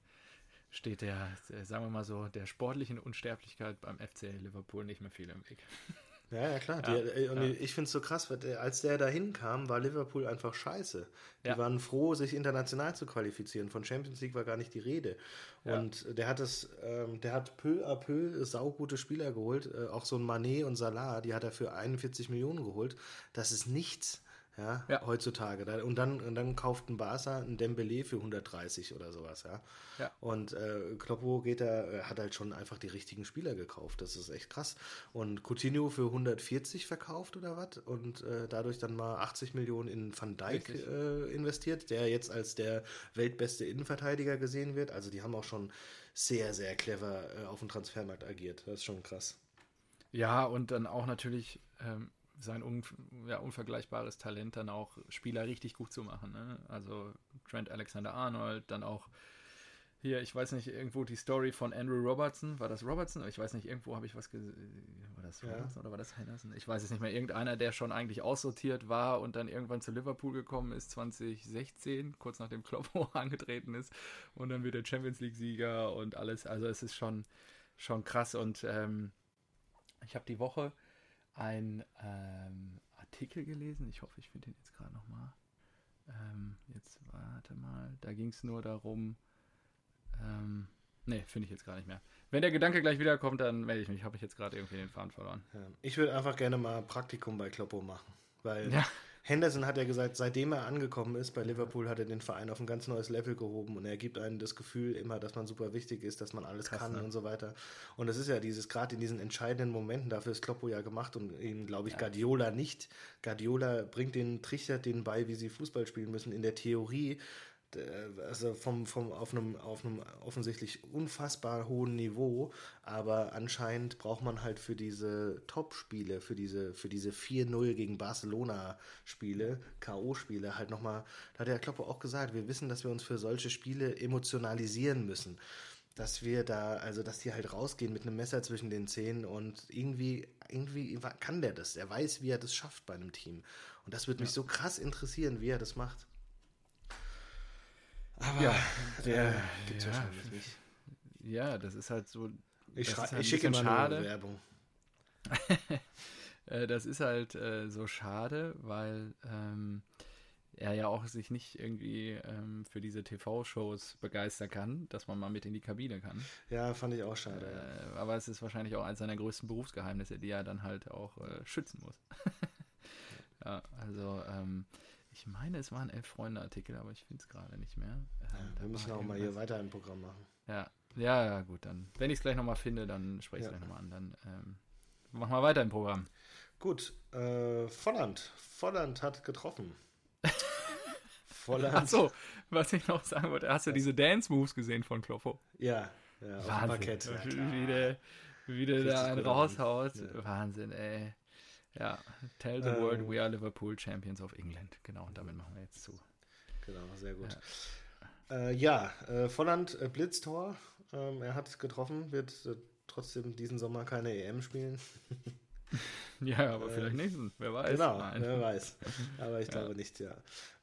S1: steht der, sagen wir mal so, der sportlichen Unsterblichkeit beim FC Liverpool nicht mehr viel im Weg.
S2: Ja, ja, klar. Ja, die, und ja. ich finde es so krass, als der da hinkam, war Liverpool einfach scheiße. Die ja. waren froh, sich international zu qualifizieren. Von Champions League war gar nicht die Rede. Und der hat es, ähm, der hat peu à peu saugute Spieler geholt. Äh, auch so ein Manet und Salah, die hat er für 41 Millionen geholt. Das ist nichts ja, ja. heutzutage. Und dann, und dann kauft ein Barca ein Dembele für 130 oder sowas, ja. ja. Und äh, Kloppo geht da, äh, hat halt schon einfach die richtigen Spieler gekauft. Das ist echt krass. Und Coutinho für 140 verkauft oder was und äh, dadurch dann mal 80 Millionen in Van Dijk äh, investiert, der jetzt als der weltbeste Innenverteidiger gesehen wird. Also die haben auch schon sehr, sehr clever äh, auf dem Transfermarkt agiert. Das ist schon krass.
S1: Ja, und dann auch natürlich ähm, sein un, ja, unvergleichbares Talent dann auch Spieler richtig gut zu machen. Ne? Also Trent Alexander-Arnold, dann auch hier, ich weiß nicht, irgendwo die Story von Andrew Robertson. War das Robertson? Ich weiß nicht, irgendwo habe ich was gesehen. War das Robertson ja. oder war das Henderson? Ich weiß es nicht mehr. Irgendeiner, der schon eigentlich aussortiert war und dann irgendwann zu Liverpool gekommen ist, 2016, kurz nachdem Kloppo angetreten ist. Und dann wird der Champions League-Sieger und alles. Also es ist schon, schon krass. Und ähm, ich habe die Woche ein ähm, Artikel gelesen. Ich hoffe, ich finde ihn jetzt gerade nochmal. Ähm, jetzt warte mal. Da ging es nur darum, ähm, nee, finde ich jetzt gar nicht mehr. Wenn der Gedanke gleich wiederkommt, dann melde ich mich. Habe ich jetzt gerade irgendwie den Faden verloren.
S2: Ich würde einfach gerne mal Praktikum bei Kloppo machen. Weil ja. Henderson hat ja gesagt, seitdem er angekommen ist bei Liverpool, hat er den Verein auf ein ganz neues Level gehoben und er gibt einem das Gefühl immer, dass man super wichtig ist, dass man alles Krass, kann ne? und so weiter. Und das ist ja dieses, gerade in diesen entscheidenden Momenten, dafür ist Kloppo ja gemacht und eben, glaube ich, ja. Guardiola nicht. Guardiola bringt den, trichtert denen bei, wie sie Fußball spielen müssen. In der Theorie also vom, vom, auf, einem, auf einem offensichtlich unfassbar hohen Niveau, aber anscheinend braucht man halt für diese Top-Spiele, für diese, für diese 4-0 gegen Barcelona-Spiele, K.O.-Spiele, halt nochmal, da hat der Klopper auch gesagt, wir wissen, dass wir uns für solche Spiele emotionalisieren müssen. Dass wir da, also dass die halt rausgehen mit einem Messer zwischen den Zähnen und irgendwie, irgendwie kann der das. Er weiß, wie er das schafft bei einem Team. Und das würde mich ja. so krass interessieren, wie er das macht.
S1: Aber ja, der äh, gibt es ja, wahrscheinlich nicht. Ja, das ist halt so.
S2: Ich, halt ich schicke immer schade. Werbung.
S1: Äh, das ist halt äh, so schade, weil ähm, er ja auch sich nicht irgendwie ähm, für diese TV-Shows begeistern kann, dass man mal mit in die Kabine kann.
S2: Ja, fand ich auch schade.
S1: Äh, aber es ist wahrscheinlich auch eines seiner größten Berufsgeheimnisse, die er dann halt auch äh, schützen muss. ja, also ähm, ich meine, es waren elf Freunde-Artikel, aber ich finde es gerade nicht mehr.
S2: Ja, ähm, wir müssen auch mal hier weiter im Programm machen.
S1: Ja, ja, ja gut, dann. Wenn ich es gleich nochmal finde, dann spreche ich es ja. gleich nochmal an. Dann ähm, machen wir weiter im Programm.
S2: Gut, äh, Volland. Volland hat getroffen.
S1: Volland. Achso, was ich noch sagen wollte, hast du diese Dance-Moves gesehen von Kloppo?
S2: Ja, ja auf
S1: Wahnsinn. Parkett. Ja, wie der, wie der da einen raushaut. Ja. Wahnsinn, ey. Ja, tell the ähm, world we are Liverpool Champions of England. Genau, und damit machen wir jetzt zu.
S2: Genau, sehr gut. Ja, äh, ja äh, Volland äh, Blitztor. Ähm, er hat getroffen, wird äh, trotzdem diesen Sommer keine EM spielen.
S1: ja, aber vielleicht äh, nächsten, wer weiß.
S2: Genau, Nein. wer weiß. Aber ich glaube nicht, ja.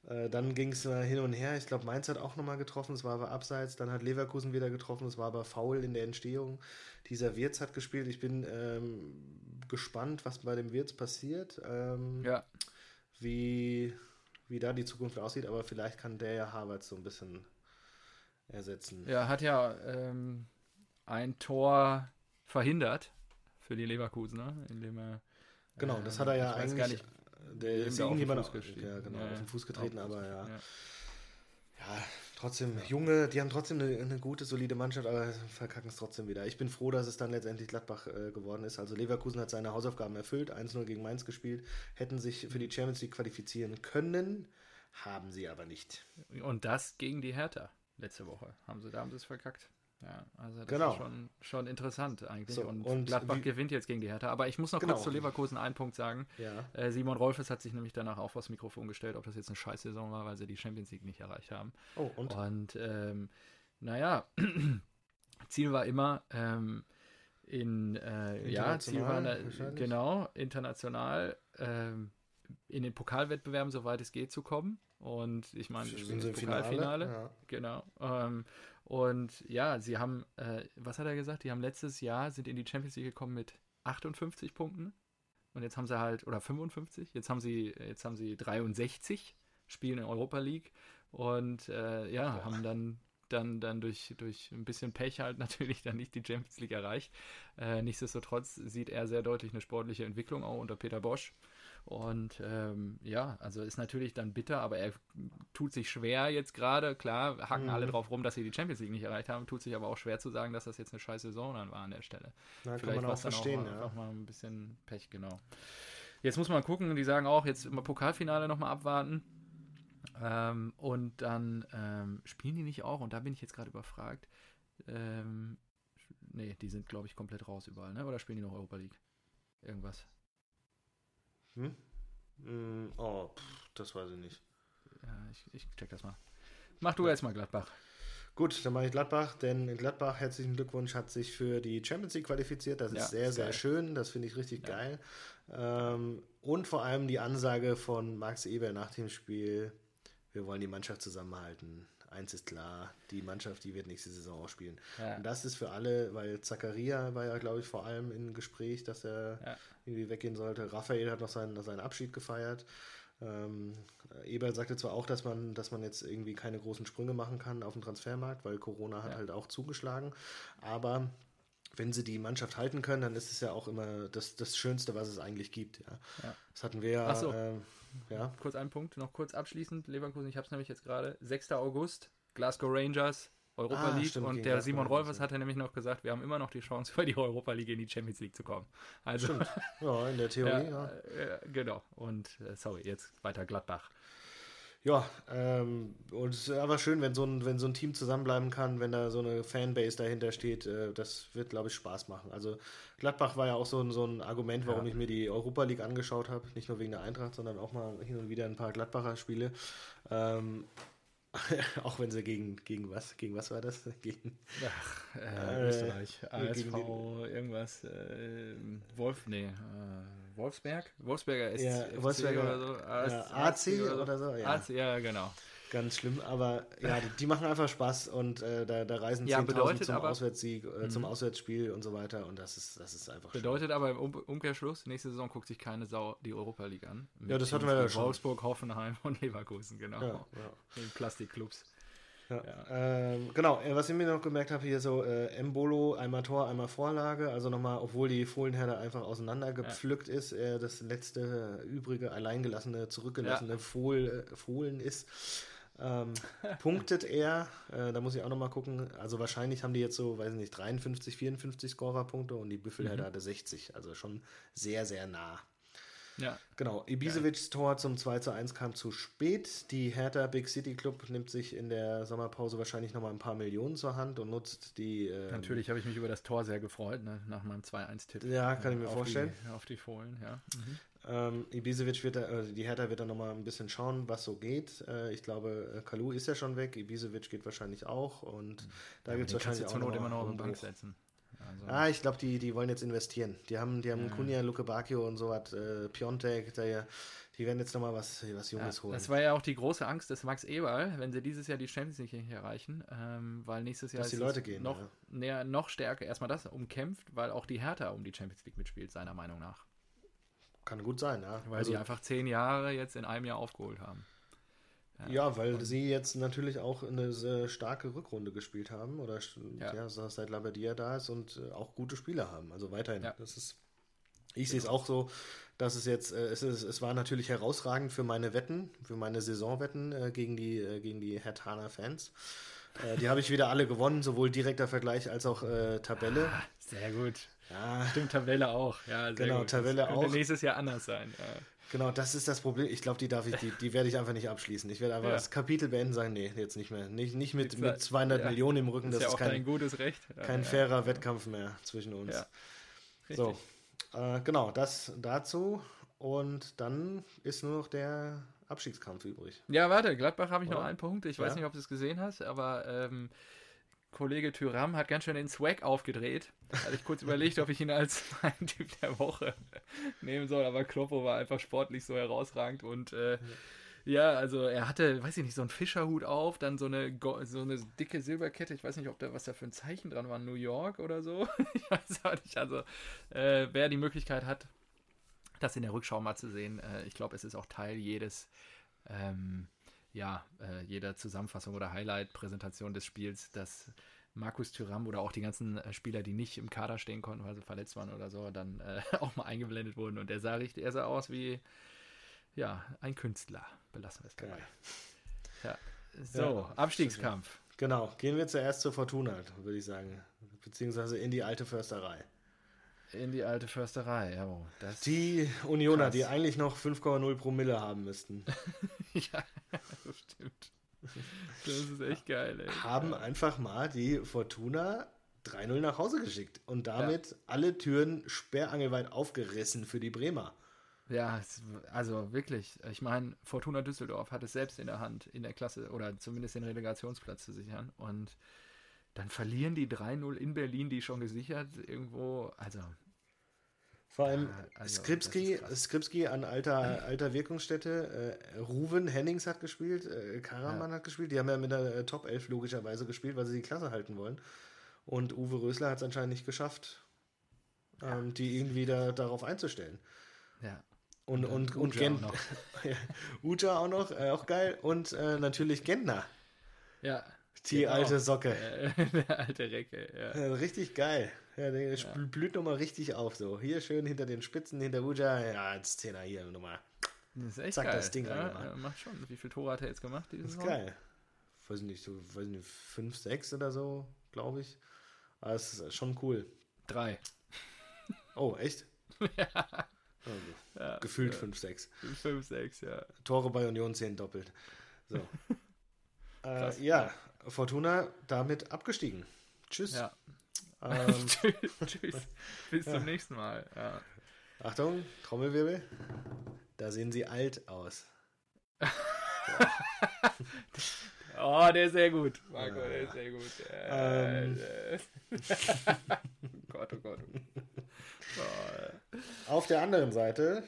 S2: Äh, dann ging es hin und her. Ich glaube, Mainz hat auch nochmal getroffen, es war aber abseits. Dann hat Leverkusen wieder getroffen, es war aber faul in der Entstehung. Dieser Wirtz hat gespielt. Ich bin ähm, gespannt, was bei dem Wirtz passiert. Ähm,
S1: ja.
S2: Wie, wie da die Zukunft aussieht, aber vielleicht kann der ja Harvard so ein bisschen ersetzen.
S1: Ja, hat ja ähm, ein Tor verhindert für die Leverkusener, indem er.
S2: Genau, das hat er ja eigentlich. Gar nicht,
S1: der ist irgendjemand auf,
S2: ja, genau, ja, auf den Fuß getreten, aber ja. ja. Ja, trotzdem. Junge, die haben trotzdem eine, eine, gute, solide Mannschaft, aber verkacken es trotzdem wieder. Ich bin froh, dass es dann letztendlich Gladbach äh, geworden ist. Also Leverkusen hat seine Hausaufgaben erfüllt, 1-0 gegen Mainz gespielt, hätten sich für die Champions League qualifizieren können, haben sie aber nicht.
S1: Und das gegen die Hertha letzte Woche. Haben sie, da haben sie es verkackt. Ja, also das
S2: genau.
S1: ist schon, schon interessant eigentlich. So, und, und, Gladbach wie, gewinnt jetzt gegen die Hertha. Aber ich muss noch genau. kurz zu Leverkusen einen Punkt sagen.
S2: Ja.
S1: Äh, Simon Rolfes hat sich nämlich danach auch vors Mikrofon gestellt, ob das jetzt eine Scheißsaison war, weil sie die Champions League nicht erreicht haben.
S2: Oh, und?
S1: Und ähm, naja, Ziel war immer ähm, in, äh, ja, Ziel war eine, genau, international ähm, in den Pokalwettbewerben, soweit es geht, zu kommen. Und ich meine,
S2: wir spielen im Pokalfinale. Ja.
S1: Genau. Ähm, und ja, sie haben, äh, was hat er gesagt? Die haben letztes Jahr, sind in die Champions League gekommen mit 58 Punkten. Und jetzt haben sie halt, oder 55, jetzt haben sie, jetzt haben sie 63, spielen in Europa League. Und äh, ja, Boah. haben dann dann, dann durch, durch ein bisschen Pech halt natürlich dann nicht die Champions League erreicht. Äh, nichtsdestotrotz sieht er sehr deutlich eine sportliche Entwicklung auch unter Peter Bosch. Und ähm, ja, also ist natürlich dann bitter, aber er tut sich schwer jetzt gerade. Klar, hacken mhm. alle drauf rum, dass sie die Champions League nicht erreicht haben, tut sich aber auch schwer zu sagen, dass das jetzt eine scheiß Saison dann war an der Stelle.
S2: Na, Vielleicht war es dann
S1: auch
S2: ja.
S1: einfach mal ein bisschen Pech, genau. Jetzt muss man gucken, die sagen auch, jetzt immer Pokalfinale nochmal abwarten. Ähm, und dann ähm, spielen die nicht auch, und da bin ich jetzt gerade überfragt. Ähm, nee, die sind, glaube ich, komplett raus überall, ne? Oder spielen die noch Europa League? Irgendwas.
S2: Hm? Mm, oh, pff, das weiß ich nicht.
S1: Ja, ich, ich check das mal. Mach du ja. erstmal Gladbach.
S2: Gut, dann mache ich Gladbach, denn Gladbach, herzlichen Glückwunsch, hat sich für die Champions League qualifiziert. Das ist
S1: Ja,
S2: sehr,
S1: ist
S2: sehr
S1: geil.
S2: schön. Das finde ich richtig geil. Ähm, und vor allem die Ansage von Max Eber nach dem Spiel: Wir wollen die Mannschaft zusammenhalten. Eins ist klar, die Mannschaft, die wird nächste Saison auch spielen.
S1: Ja.
S2: Und das ist für alle, weil Zakaria war ja, glaube ich, vor allem im Gespräch, dass er
S1: Ja.
S2: irgendwie weggehen sollte. Raphael hat noch seinen, seinen Abschied gefeiert. Ähm, Eberl sagte zwar auch, dass man, dass man jetzt irgendwie keine großen Sprünge machen kann auf dem Transfermarkt, weil Corona hat
S1: Ja.
S2: halt auch zugeschlagen. Aber wenn sie die Mannschaft halten können, dann ist es ja auch immer das, das Schönste, was es eigentlich gibt. Ja.
S1: Ja.
S2: Das hatten wir ja.
S1: So.
S2: ähm, ja.
S1: Kurz einen Punkt, noch kurz abschließend. Leverkusen, ich habe es nämlich jetzt gerade. 6. August, Glasgow Rangers, Europa
S2: Ah,
S1: League.
S2: stimmt,
S1: und der Simon Rolfers
S2: ja.
S1: hat ja nämlich noch gesagt, wir haben immer noch die Chance, über die Europa League in die Champions League zu kommen. Also,
S2: ja, in der
S1: ja,
S2: Theorie, ja.
S1: äh, genau. Und äh, sorry, jetzt weiter Gladbach.
S2: Ja, ähm, und es ist aber schön, wenn so, ein, wenn so ein Team zusammenbleiben kann, wenn da so eine Fanbase dahinter steht. Äh, das wird, glaube ich, Spaß machen. Also Gladbach war ja auch so ein, so ein Argument, warum
S1: Ja.
S2: ich mir die Europa League angeschaut habe. Nicht nur wegen der Eintracht, sondern auch mal hin und wieder ein paar Gladbacher Spiele. Ähm, auch wenn sie gegen, gegen was? Gegen was war das? Gegen,
S1: Ach, äh,
S2: Äh,
S1: Österreich,
S2: gegen
S1: ASV, irgendwas, äh, Wolf, nee, äh, Wolfsberg? Wolfsberger ist
S2: Ja, Wolfsberger,
S1: oder so.
S2: ja, AC oder so, ja.
S1: AC, ja, genau.
S2: Ganz schlimm, aber ja, die, die machen einfach Spaß und äh, da, da reisen
S1: Ja,
S2: 10.000
S1: bedeutet
S2: zum
S1: aber- Mhm.
S2: Auswärtssieg, äh, zum Auswärtsspiel und so weiter und das ist, das ist einfach.
S1: Bedeutet aber im Um- Umkehrschluss, nächste Saison guckt sich keine Sau die Europa League an.
S2: Ja, das hatten wir ja schon.
S1: Wolfsburg, Hoffenheim und Leverkusen, genau.
S2: Ja, ja.
S1: Plastikclubs.
S2: Ja. Ähm, genau, äh, was ich mir noch gemerkt habe, hier so äh, Embolo, einmal Tor, einmal Vorlage, also nochmal, obwohl die Fohlenherde einfach auseinandergepflückt ist, er das letzte äh, übrige, alleingelassene, zurückgelassene Fohl, äh, Fohlen ist, ähm, punktet er, äh, da muss ich auch nochmal gucken, also wahrscheinlich haben die jetzt so, weiß nicht, 53, 54 Scorerpunkte und die Büffelherde hatte 60, also schon sehr, sehr nah.
S1: Ja,
S2: Genau, Ibisevics Tor zum 2 zu 1 kam zu spät. Die Hertha Big City Club nimmt sich in der Sommerpause wahrscheinlich nochmal ein paar Millionen zur Hand und nutzt die. ähm,
S1: natürlich habe ich mich über das Tor sehr gefreut, ne, nach meinem 2-1-Tipp.
S2: Ja, kann ich mir
S1: auf
S2: vorstellen.
S1: Die, auf die Fohlen, ja. Mhm.
S2: Ähm, Ibisevic wird, da, äh, die Hertha wird dann nochmal ein bisschen schauen, was so geht. Äh, ich glaube, äh, Kalu ist ja schon weg, Ibisevic geht wahrscheinlich auch und da gibt es
S1: Den
S2: wahrscheinlich auch
S1: Not immer noch auf
S2: Umbruch.
S1: Bank setzen. Also,
S2: Ah, ich glaube, die, die wollen jetzt investieren. Die haben, die haben Kunja, Luke Bacchio und so was, äh, Piontek, der, die werden jetzt nochmal was, was
S1: Ja,
S2: Junges holen.
S1: das war ja auch die große Angst des Max Eberl, wenn sie dieses Jahr die Champions League nicht erreichen, ähm, weil nächstes Jahr
S2: Dass die
S1: ist
S2: Leute gehen,
S1: noch,
S2: ja.
S1: näher, noch stärker erstmal das umkämpft, weil auch die Hertha um die Champions League mitspielt, seiner Meinung nach.
S2: Kann gut sein, ja.
S1: Weil
S2: Also-
S1: sie einfach zehn Jahre jetzt in einem Jahr aufgeholt haben.
S2: Ja, weil sie jetzt natürlich auch eine sehr starke Rückrunde gespielt haben oder ja.
S1: Ja.
S2: seit Labadia da ist und äh, auch gute Spieler haben. Also weiterhin.
S1: Ja.
S2: Das ist, ich sehe es auch so, dass es jetzt, äh, es, ist, es war natürlich herausragend für meine Wetten, für meine Saisonwetten äh, gegen die, äh, gegen die Hertaner Fans. Äh, die habe ich wieder alle gewonnen, sowohl direkter Vergleich als auch äh, Tabelle.
S1: Sehr gut.
S2: Ja,
S1: Stimmt, Tabelle auch. Ja, sehr
S2: Genau,
S1: gut.
S2: Tabelle
S1: das könnte
S2: auch.
S1: nächstes Jahr anders sein. Ja.
S2: Genau, das ist das Problem. Ich glaube, die darf ich, die, die werde ich einfach nicht abschließen. Ich werde einfach
S1: Ja.
S2: das Kapitel beenden und sagen, nee, jetzt nicht mehr. Nicht, nicht mit, mit 200
S1: ja.
S2: Millionen im Rücken,
S1: Das ist ja auch
S2: kein,
S1: gutes Recht.
S2: Kein fairer Wettkampf mehr zwischen uns.
S1: Ja,
S2: so,
S1: richtig.
S2: äh, genau, das dazu. Und dann ist nur noch der Abstiegskampf übrig.
S1: Ja, warte, Gladbach habe ich noch
S2: Oder?
S1: einen Punkt. Ich weiß nicht, ob du es gesehen hast, aber ähm, Kollege Tyram hat ganz schön den Swag aufgedreht. Hatte ich kurz überlegt, ob ich ihn als meinen Typ der Woche nehmen soll, aber Kloppo war einfach sportlich so herausragend und äh, ja, also er hatte, weiß ich nicht, so einen Fischerhut auf, dann so eine, so eine dicke Silberkette. Ich weiß nicht, ob da was da für ein Zeichen dran war, New York oder so. Ich weiß auch nicht. Also, äh, wer die Möglichkeit hat, das in der Rückschau mal zu sehen, äh, ich glaube, es ist auch Teil jedes ähm, ja, äh, jeder Zusammenfassung oder Highlight-Präsentation des Spiels, dass Markus Thüram oder auch die ganzen äh, Spieler, die nicht im Kader stehen konnten, weil sie verletzt waren oder so, dann äh, auch mal eingeblendet wurden. Und er sah richtig, er sah aus wie ja, ein Künstler. Belassen wir es dabei. Ja. So,
S2: Ja,
S1: Abstiegskampf.
S2: Genau, gehen wir zuerst zur Fortuna, würde ich sagen. Beziehungsweise in die alte Försterei.
S1: In die alte Försterei, ja. oh, Das,
S2: Die Unioner,
S1: Krass.
S2: die eigentlich noch 5,0 Promille haben müssten,
S1: ja, das stimmt. Das ist echt geil, ey.
S2: haben einfach mal die Fortuna 3-0 nach Hause geschickt und damit alle Türen sperrangelweit aufgerissen für die Bremer.
S1: Ja, also wirklich. Ich meine, Fortuna Düsseldorf hat es selbst in der Hand, in der Klasse oder zumindest den Relegationsplatz zu sichern. Und dann verlieren die 3-0 in Berlin, die schon gesichert irgendwo. Also.
S2: Vor allem also, Skripski, Skripski an alter, alter Wirkungsstätte. Äh, Ruven Hennings hat gespielt, äh, Karaman ja. hat gespielt. Die haben ja mit der äh, Top 11 logischerweise gespielt, weil sie die Klasse halten wollen. Und Uwe Rösler hat es anscheinend nicht geschafft, ja. ähm, die irgendwie da, darauf einzustellen.
S1: Ja.
S2: Und, und, und, und Uja Gen auch noch. ja, Uja auch noch, äh, auch geil. Und äh, natürlich Gentner.
S1: Ja.
S2: Die genau. alte Socke.
S1: der alte Recke, ja.
S2: ja richtig geil. Ja, der ja. blüht nochmal richtig auf. So, hier schön hinter den Spitzen, hinter Uja. Ja, als Zehner hier nochmal.
S1: Das ist echt Zack, geil. das Ding ja, macht schon. Wie viele Tore hat er jetzt gemacht?
S2: Das ist Saison? geil. Weiß nicht, so, weiß nicht, fünf, sechs oder so, glaube ich. Aber es ist schon cool.
S1: Drei.
S2: Oh, echt?
S1: ja.
S2: Also, ja, gefühlt 5-6.
S1: 5-6, ja.
S2: Tore bei Union 10 doppelt. So. äh, ja, Fortuna damit abgestiegen. Tschüss.
S1: Ja. Ähm, Tschüss. Bis ja. zum nächsten Mal. Ja.
S2: Achtung, Trommelwirbel. Da sehen sie alt aus.
S1: oh, der ist sehr gut. Marco, der ist sehr gut. Ähm. Äh, Gott, oh Gott.
S2: Oh. Auf der anderen Seite,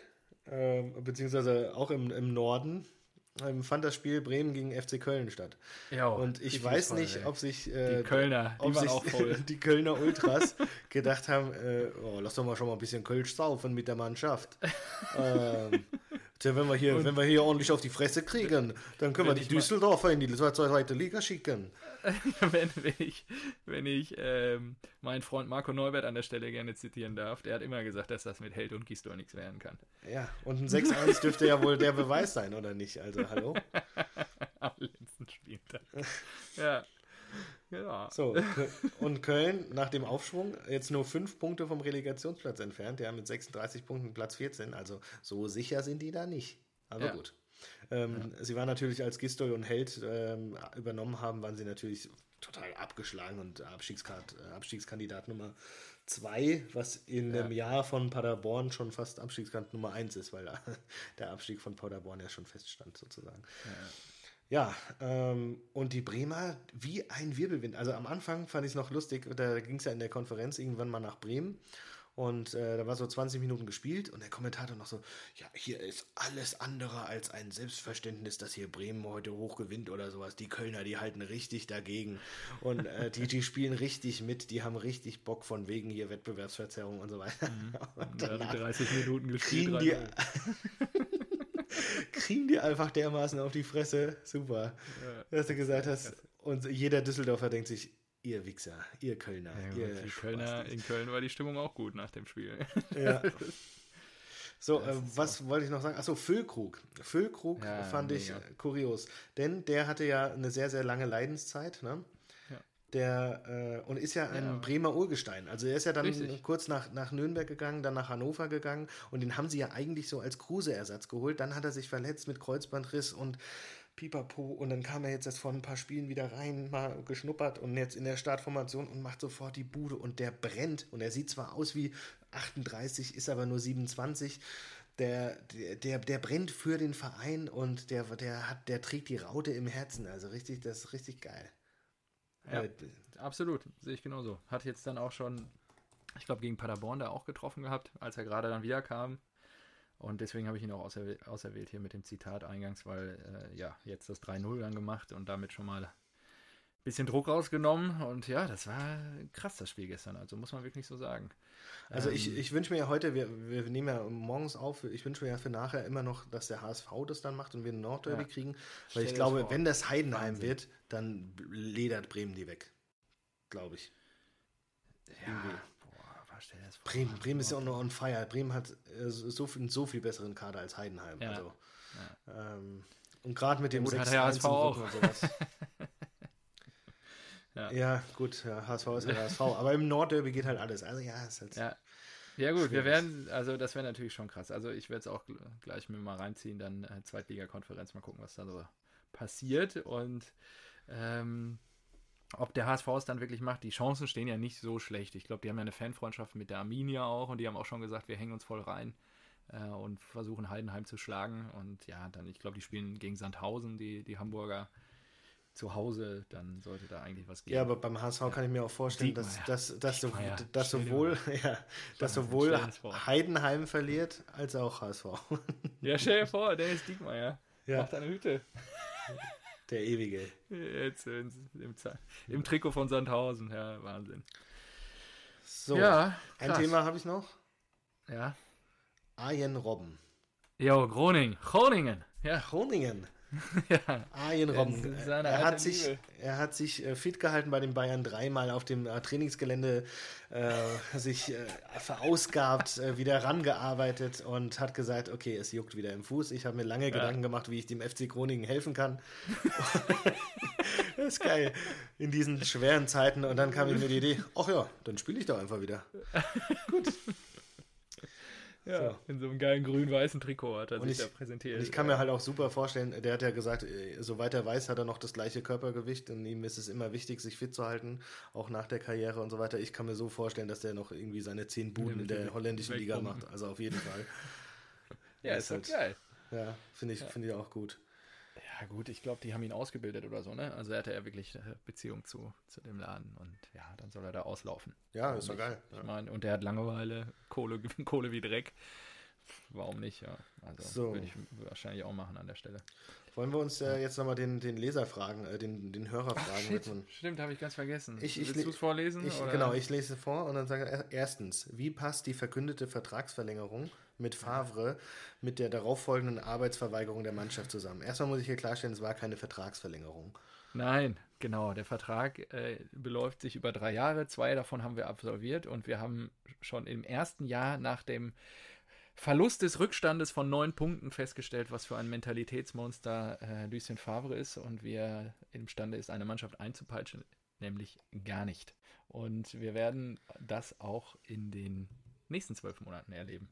S2: äh, beziehungsweise auch im, im Norden, ähm, fand das Spiel Bremen gegen FC Köln statt.
S1: Ja,
S2: und ich weiß voll, nicht, ey. ob sich
S1: äh, die Kölner,
S2: die ob sich die Kölner Ultras gedacht haben, äh, oh, lass doch mal schon mal ein bisschen Kölsch saufen mit der Mannschaft. ähm, wenn wir hier, wenn wir hier ordentlich auf die Fresse kriegen, dann können wir die Düsseldorfer in die zweite Liga schicken.
S1: wenn, wenn ich, wenn ich ähm, meinen Freund Marco Neubert an der Stelle gerne zitieren darf, der hat immer gesagt, dass das mit Held und Gisdol nichts werden kann.
S2: Ja, und ein 6-1 dürfte ja wohl der Beweis sein, oder nicht? Also, hallo?
S1: Am letzten Spieltag. ja. Ja.
S2: So, und Köln nach dem Aufschwung jetzt nur fünf Punkte vom Relegationsplatz entfernt, ja, mit 36 Punkten Platz 14. Also so sicher sind die da nicht. Aber ja. gut. Ähm, ja. Sie waren natürlich, als Gistol und Held ähm, übernommen haben, waren sie natürlich total abgeschlagen und Abstiegskart, äh, Abstiegskandidat Nummer zwei, was in ja. dem Jahr von Paderborn schon fast Abstiegskandidat Nummer eins ist, weil der Abstieg von Paderborn ja schon feststand sozusagen. Ja. Ähm, und die Bremer wie ein Wirbelwind. Also am Anfang fand ich es noch lustig, da ging es ja in der Konferenz irgendwann mal nach Bremen. Und äh, da war so 20 Minuten gespielt und der Kommentator noch so, ja, hier ist alles andere als ein Selbstverständnis, dass hier Bremen heute hoch gewinnt oder sowas. Die Kölner, die halten richtig dagegen und äh, die, die spielen richtig mit, die haben richtig Bock von wegen hier Wettbewerbsverzerrung und so weiter. Mhm.
S1: Und dann 30 Minuten gespielt.
S2: Die, kriegen die einfach dermaßen auf die Fresse. Super, dass du gesagt hast. Und jeder Düsseldorfer denkt sich, ihr Wichser, ihr Kölner. Ja, ihr
S1: Kölner in Köln war die Stimmung auch gut nach dem Spiel.
S2: Ja. So, äh, was wollte ich noch sagen? Achso, Füllkrug. Füllkrug ja, fand mega. ich kurios. Denn der hatte ja eine sehr, sehr lange Leidenszeit. Ne? Der, äh, und ist ja ein ja. Bremer Urgestein. Also er ist ja dann Richtig. kurz nach, nach Nürnberg gegangen, dann nach Hannover gegangen und den haben sie ja eigentlich so als Kruse-Ersatz geholt. Dann hat er sich verletzt mit Kreuzbandriss und Pipapo und dann kam er jetzt erst vor ein paar Spielen wieder rein, mal geschnuppert und jetzt in der Startformation und macht sofort die Bude und der brennt und er sieht zwar aus wie 38, ist aber nur 27. Der, der, der brennt für den Verein und der, der hat, der trägt die Raute im Herzen. Also richtig, das ist richtig geil.
S1: Ja, äh, absolut. Sehe ich genauso. Hat jetzt dann auch schon, ich glaube, gegen Paderborn da auch getroffen gehabt, als er gerade dann wieder kam. Und deswegen habe ich ihn auch auserwählt, auserwählt hier mit dem Zitat eingangs, weil äh, ja, jetzt das 3-0 dann gemacht und damit schon mal ein bisschen Druck rausgenommen. Und ja, das war krass, das Spiel gestern. Also muss man wirklich so sagen.
S2: Also ähm, ich, ich wünsche mir ja heute, wir, wir nehmen ja morgens auf, ich wünsche mir ja für nachher immer noch, dass der HSV das dann macht und wir einen Nordderby ja, kriegen. Weil ich glaube, wenn das Heidenheim Wahnsinn. wird, dann ledert Bremen die weg. Glaube ich.
S1: Ja,
S2: stell dir das vor. Bremen, Bremen ist ja auch noch on fire. Bremen hat äh, so, viel, so viel besseren Kader als Heidenheim. Ja. Also, ja. Ähm, und gerade mit dem
S1: gut, 6 HSV auch. Und sowas.
S2: ja. ja. gut, ja, HSV ist ja HSV. Aber im Nordderby geht halt alles. Also ja, ist halt.
S1: Ja. Ja gut, schwierig. wir werden, also das wäre natürlich schon krass. Also ich werde es auch gleich mir mal reinziehen, dann äh, Zweitliga-Konferenz, mal gucken, was da so passiert. Und ähm, ob der HSV es dann wirklich macht, die Chancen stehen ja nicht so schlecht. Ich glaube, die haben ja eine Fanfreundschaft mit der Arminia auch und die haben auch schon gesagt, wir hängen uns voll rein. äh, und versuchen Heidenheim zu schlagen. Und ja, dann, ich glaube, die spielen gegen Sandhausen, die, die Hamburger zu Hause, dann sollte da eigentlich was gehen.
S2: Ja, aber beim HSV ja. kann ich mir auch vorstellen, dass, dass, dass, dass, dass sowohl, ja, dass
S1: sowohl
S2: Heidenheim verliert, als auch HSV.
S1: Ja, stell dir vor, der ist Diekmeyer. Ja. Macht eine Hütte.
S2: Der ewige.
S1: Jetzt im, im, Trikot von Sandhausen, ja, Wahnsinn.
S2: So, ja, ein Thema habe ich noch.
S1: Ja.
S2: Arjen Robben.
S1: Jo, Groningen. Groningen. Ja.
S2: Groningen. ja. Arjen Robben. Er hat, sich, er hat sich äh, fit gehalten bei den Bayern dreimal auf dem äh, Trainingsgelände, äh, sich äh, verausgabt, äh, wieder rangearbeitet und hat gesagt, okay, es juckt wieder im Fuß. Ich habe mir lange ja. Gedanken gemacht, wie ich dem FC Groningen helfen kann. das ist geil. In diesen schweren Zeiten. Und dann kam mir die Idee, ach ja, dann spiele ich doch einfach wieder. Gut.
S1: Ja, so. in so einem geilen grün-weißen Trikot hat er
S2: und sich ich, da präsentiert. Und ich kann mir halt auch super vorstellen, der hat ja gesagt, äh, soweit er weiß, hat er noch das gleiche Körpergewicht und ihm ist es immer wichtig, sich fit zu halten, auch nach der Karriere und so weiter. Ich kann mir so vorstellen, dass der noch irgendwie seine zehn Buden ja, in der holländischen Liga macht. Also auf jeden Fall.
S1: ja, ist, ist halt geil.
S2: Ja, finde ich, ja. Find ich auch gut.
S1: Ja, gut, ich glaube, die haben ihn ausgebildet oder so, ne? Also er hatte ja wirklich eine Beziehung zu, zu dem Laden und ja, dann soll er da auslaufen.
S2: Ja, ist doch geil.
S1: Ich
S2: ja.
S1: meine, und der hat Langeweile, Kohle, Kohle wie Dreck. Warum nicht, ja. Also so. würde ich wahrscheinlich auch machen an der Stelle.
S2: Wollen wir uns äh, jetzt nochmal den, den Leserfragen, äh, den, den Hörerfragen
S1: widmen? Stimmt, habe ich ganz vergessen.
S2: Ich, ich,
S1: Willst du es vorlesen?
S2: Ich, genau, ich lese vor und dann sage ich erstens, wie passt die verkündete Vertragsverlängerung mit Favre mit der darauffolgenden Arbeitsverweigerung der Mannschaft zusammen? Erstmal muss ich hier klarstellen, es war keine Vertragsverlängerung.
S1: Nein, genau. Der Vertrag äh, beläuft sich über drei Jahre. Zwei davon haben wir absolviert und wir haben schon im ersten Jahr nach dem Verlust des Rückstandes von neun Punkten festgestellt, was für ein Mentalitätsmonster äh, Lucien Favre ist und wie er imstande ist, eine Mannschaft einzupeitschen, nämlich gar nicht. Und wir werden das auch in den nächsten zwölf Monaten erleben.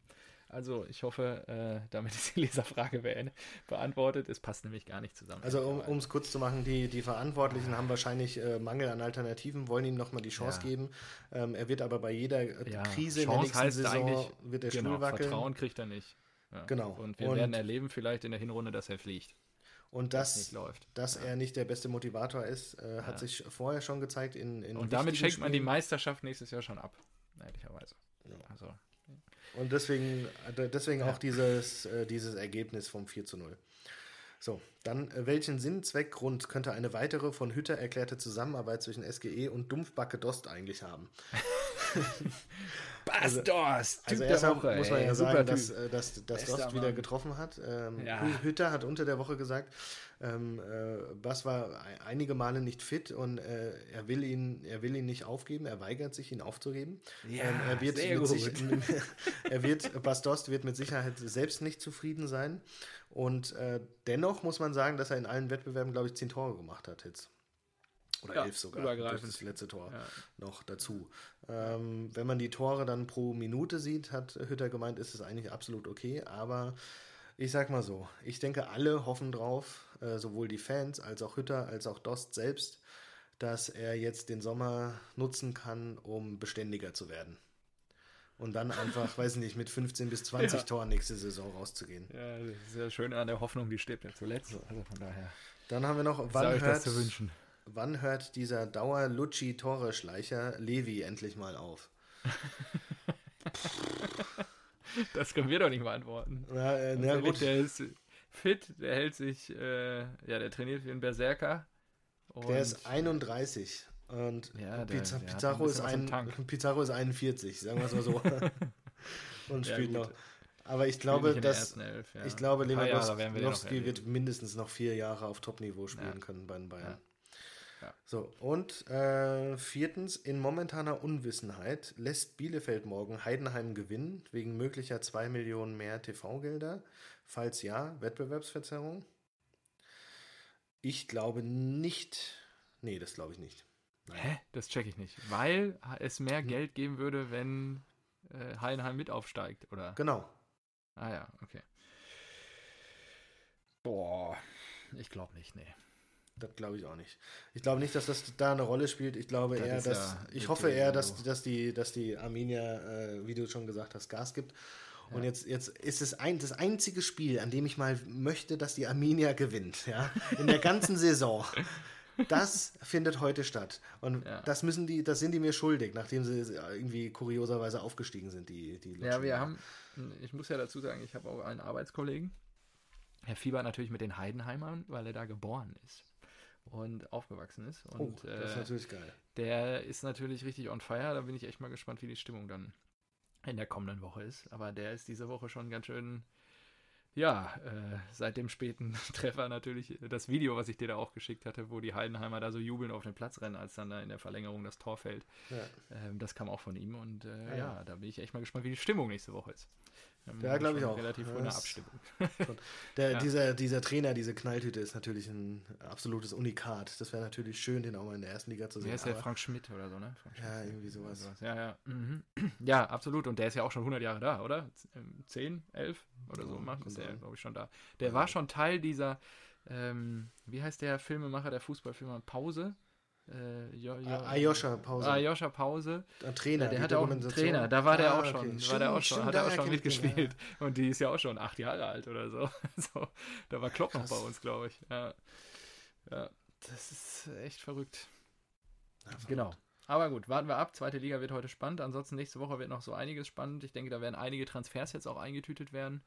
S1: Also ich hoffe, äh, damit ist die Leserfrage beantwortet. Es passt nämlich gar nicht zusammen.
S2: Also um es kurz zu machen, die, die Verantwortlichen haben wahrscheinlich äh, Mangel an Alternativen, wollen ihm nochmal die Chance ja. geben. Ähm, er wird aber bei jeder äh, ja. Krise
S1: Chance in der nächsten Saison
S2: wird der genau, Stuhl wackeln.
S1: Vertrauen kriegt er nicht.
S2: Ja. Genau.
S1: Und wir Und werden erleben vielleicht in der Hinrunde, dass er fliegt.
S2: Und dass, dass ja. er nicht der beste Motivator ist, äh, hat ja. sich vorher schon gezeigt in, in
S1: Und damit schenkt man die Meisterschaft nächstes Jahr schon ab, ehrlicherweise. Ja. Also,
S2: und deswegen, deswegen ja. auch dieses, äh, dieses Ergebnis vom 4 zu 0. So, dann äh, welchen Sinn, Zweck, Grund könnte eine weitere von Hütter erklärte Zusammenarbeit zwischen SGE und Dumpfbacke Dost eigentlich haben?
S1: Bastos! Also,
S2: also erstmal muss man ja sagen, dass, äh, dass, dass Dost wieder getroffen hat. Ähm, ja. Hütter hat unter der Woche gesagt, ähm, äh, Bass war einige Male nicht fit und äh, er, will ihn, er will ihn nicht aufgeben, er weigert sich, ihn aufzugeben.
S1: Ja, ähm, er wird sehr gut. Sich,
S2: er wird, Bastos wird mit Sicherheit selbst nicht zufrieden sein. Und äh, dennoch muss man sagen, dass er in allen Wettbewerben, glaube ich, zehn Tore gemacht hat jetzt. Oder ja, elf sogar. Durch das letzte Tor ja. noch dazu. Ähm, wenn man die Tore dann pro Minute sieht, hat Hütter gemeint, ist es eigentlich absolut okay. Aber ich sag mal so, ich denke, alle hoffen drauf, äh, sowohl die Fans als auch Hütter als auch Dost selbst, dass er jetzt den Sommer nutzen kann, um beständiger zu werden. Und dann einfach, weiß nicht, mit 15 bis 20 ja. Toren nächste Saison rauszugehen.
S1: Ja, das ist ja schön an der Hoffnung, die stirbt ja zuletzt. Also von daher.
S2: Dann haben wir noch, wann hört, wann hört dieser Dauer-Lutschi-Tore-Schleicher Levi endlich mal auf?
S1: Das können wir doch nicht beantworten.
S2: Ja, äh, na, gut.
S1: Der ist fit, der hält sich, äh, ja, der trainiert wie ein Berserker.
S2: der ist 31 und ja, der, Pizza, der Pizarro, ist ein, Pizarro ist 41, sagen wir es mal so. und spielt ja, noch. Aber ich glaube, dass Elf, ja. ich glaube, Lewandowski wird mindestens noch vier Jahre auf Top-Niveau spielen können bei den Bayern. So, und äh, viertens, in momentaner Unwissenheit lässt Bielefeld morgen Heidenheim gewinnen, wegen möglicher 2 Millionen mehr TV-Gelder. Falls ja, Wettbewerbsverzerrung. Ich glaube nicht. Nee, das glaube ich nicht.
S1: Nein. Hä? Das checke ich nicht. Weil es mehr hm. Geld geben würde, wenn äh, Heidenheim mit aufsteigt, oder?
S2: Genau.
S1: Ah ja, okay. Boah, ich glaube nicht, nee.
S2: Das glaube ich auch nicht. Ich glaube nicht, dass das da eine Rolle spielt. Ich glaube das eher, dass ja ich hoffe eher, dass, dass die, dass die Arminia, äh, wie du schon gesagt hast, Gas gibt. Und jetzt, jetzt ist es ein, das einzige Spiel, an dem ich mal möchte, dass die Arminia gewinnt. Ja? In der ganzen Saison. Das findet heute statt. Und
S1: Ja.
S2: das müssen die, das sind die mir schuldig, nachdem sie irgendwie kurioserweise aufgestiegen sind, die, die
S1: Ja, wir haben, ich muss ja dazu sagen, ich habe auch einen Arbeitskollegen. Herr Fieber natürlich mit den Heidenheimern, weil er da geboren ist und aufgewachsen ist.
S2: Oh,
S1: Und
S2: das ist
S1: äh,
S2: natürlich geil.
S1: der ist natürlich richtig on fire. Da bin ich echt mal gespannt, wie die Stimmung dann in der kommenden Woche ist. Aber der ist diese Woche schon ganz schön, ja, äh, seit dem späten Treffer natürlich das Video, was ich dir da auch geschickt hatte, wo die Heidenheimer da so jubeln auf den Platz rennen, als dann da in der Verlängerung das Tor fällt.
S2: Ja.
S1: Ähm, das kam auch von ihm und äh,
S2: Ja,
S1: ja,
S2: ja.
S1: da bin ich echt mal gespannt, wie die Stimmung nächste Woche ist. Ähm,
S2: Ja, glaub ich auch.
S1: Relativ
S2: Ja, das-
S1: Abstimmung.
S2: Der,
S1: Ja.
S2: dieser, dieser Trainer, diese Knalltüte ist natürlich ein absolutes Unikat. Das wäre natürlich schön, den auch mal in der ersten Liga zu sehen.
S1: Wer ist der
S2: aber-
S1: Frank Schmidt oder so, ne?
S2: Ja, irgendwie sowas.
S1: Ja, ja. Mhm. Ja, absolut. Und der ist ja auch schon 100 Jahre da, oder? Ähm, 10, 11 oder so
S2: Ja, kann
S1: ist der, glaube ich, schon da. Der war schon Teil dieser, ähm, wie heißt der Filmemacher, der Fußballfilmer Pause? Äh, jo,
S2: Ayosha Pause.
S1: Ayosha Pause.
S2: Ein Trainer.
S1: Der hatte auch einen. Trainer, da war der
S2: Ah,
S1: auch schon,
S2: okay.
S1: war der auch
S2: Stimmt,
S1: schon,
S2: stimmt,
S1: hat er auch schon
S2: den, ja.
S1: mitgespielt. Und die ist ja auch schon acht Jahre alt oder so. so da war Klopp noch bei uns, glaube ich. Ja. ja, das ist echt verrückt.
S2: Ja, verrückt.
S1: Genau. Aber gut, warten wir ab. Zweite Liga wird heute spannend. Ansonsten nächste Woche wird noch so einiges spannend. Ich denke, da werden einige Transfers jetzt auch eingetütet werden.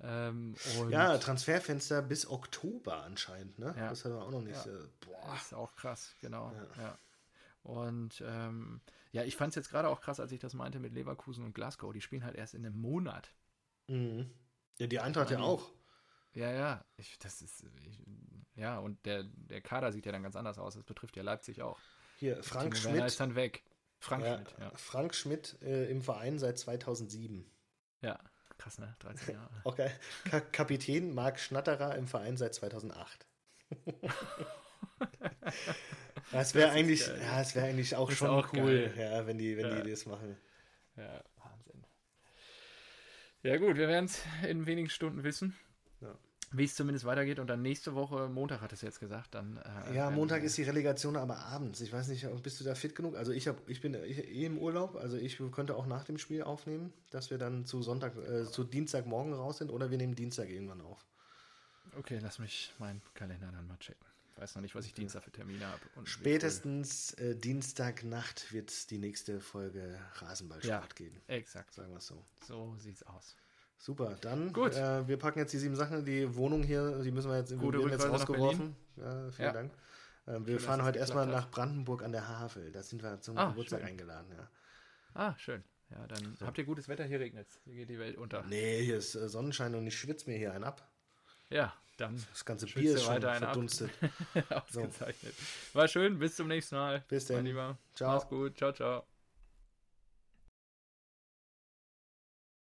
S1: Ähm,
S2: Ja, Transferfenster bis Oktober anscheinend, ne?
S1: Ja.
S2: Das hat er auch noch nicht.
S1: Ja.
S2: äh, Boah.
S1: ist auch krass, genau.
S2: Ja.
S1: Ja. Und ähm, ja, ich fand es jetzt gerade auch krass, als ich das meinte mit Leverkusen und Glasgow. Die spielen halt erst in einem Monat.
S2: Mhm. Ja, die Eintracht ja auch.
S1: Ja, ja. Ich, das ist. Ich, ja, und der, der Kader sieht ja dann ganz anders aus. Das betrifft ja Leipzig auch.
S2: Hier, Frank
S1: Timo Werner
S2: Schmidt.
S1: ist dann weg. Frank
S2: ja,
S1: Schmidt, ja.
S2: Frank Schmidt äh, im Verein seit 2007.
S1: Ja, krass, ne? 13 Jahre.
S2: Auch geil. Ka Kapitän Marc Schnatterer im Verein seit 2008. Das wäre
S1: Das
S2: eigentlich,
S1: geil.
S2: ja, es wäre eigentlich auch
S1: Ist
S2: schon
S1: auch
S2: cool,
S1: geil.
S2: ja, wenn die, wenn
S1: Ja.
S2: die das machen.
S1: Ja, Wahnsinn. Ja, gut, wir werden es in wenigen Stunden wissen.
S2: Ja.
S1: Wie es zumindest weitergeht. Und dann nächste Woche, Montag hat es jetzt gesagt, dann. Äh,
S2: Ja, Montag
S1: wir-
S2: ist die Relegation aber abends. Ich weiß nicht, bist du da fit genug? Also ich, hab, ich bin eh im Urlaub, also ich könnte auch nach dem Spiel aufnehmen, dass wir dann zu Sonntag, äh, zu Dienstagmorgen raus sind oder wir nehmen Dienstag irgendwann auf.
S1: Okay, lass mich meinen Kalender dann mal checken. Ich weiß noch nicht, was ich Dienstag für Termine habe.
S2: Spätestens äh, Dienstagnacht wird es die nächste Folge Rasenballsport
S1: Ja.
S2: geben.
S1: Exakt.
S2: Sagen wir es so.
S1: So sieht's aus.
S2: Super, dann
S1: Gut.
S2: Äh, wir packen jetzt die sieben Sachen. Die Wohnung hier, die müssen wir jetzt,
S1: Gute
S2: wir jetzt rausgeworfen. Ja, vielen
S1: Ja.
S2: Dank. Äh, wir
S1: Schön,
S2: fahren heute erstmal nach Brandenburg an der Havel. Da sind wir zum
S1: Ah,
S2: Geburtstag
S1: schön.
S2: eingeladen. Ja.
S1: Ah, schön. Ja, dann habt ihr gutes Wetter. Hier regnet Hier geht die Welt unter.
S2: Nee, hier ist äh, Sonnenschein und ich schwitze mir hier einen ab.
S1: Ja, dann
S2: Das ganze Bier ist schon verdunstet.
S1: ausgezeichnet. War schön. Bis zum nächsten Mal.
S2: Bis dann.
S1: Lieber.
S2: Ciao.
S1: Mach's gut. Ciao, ciao.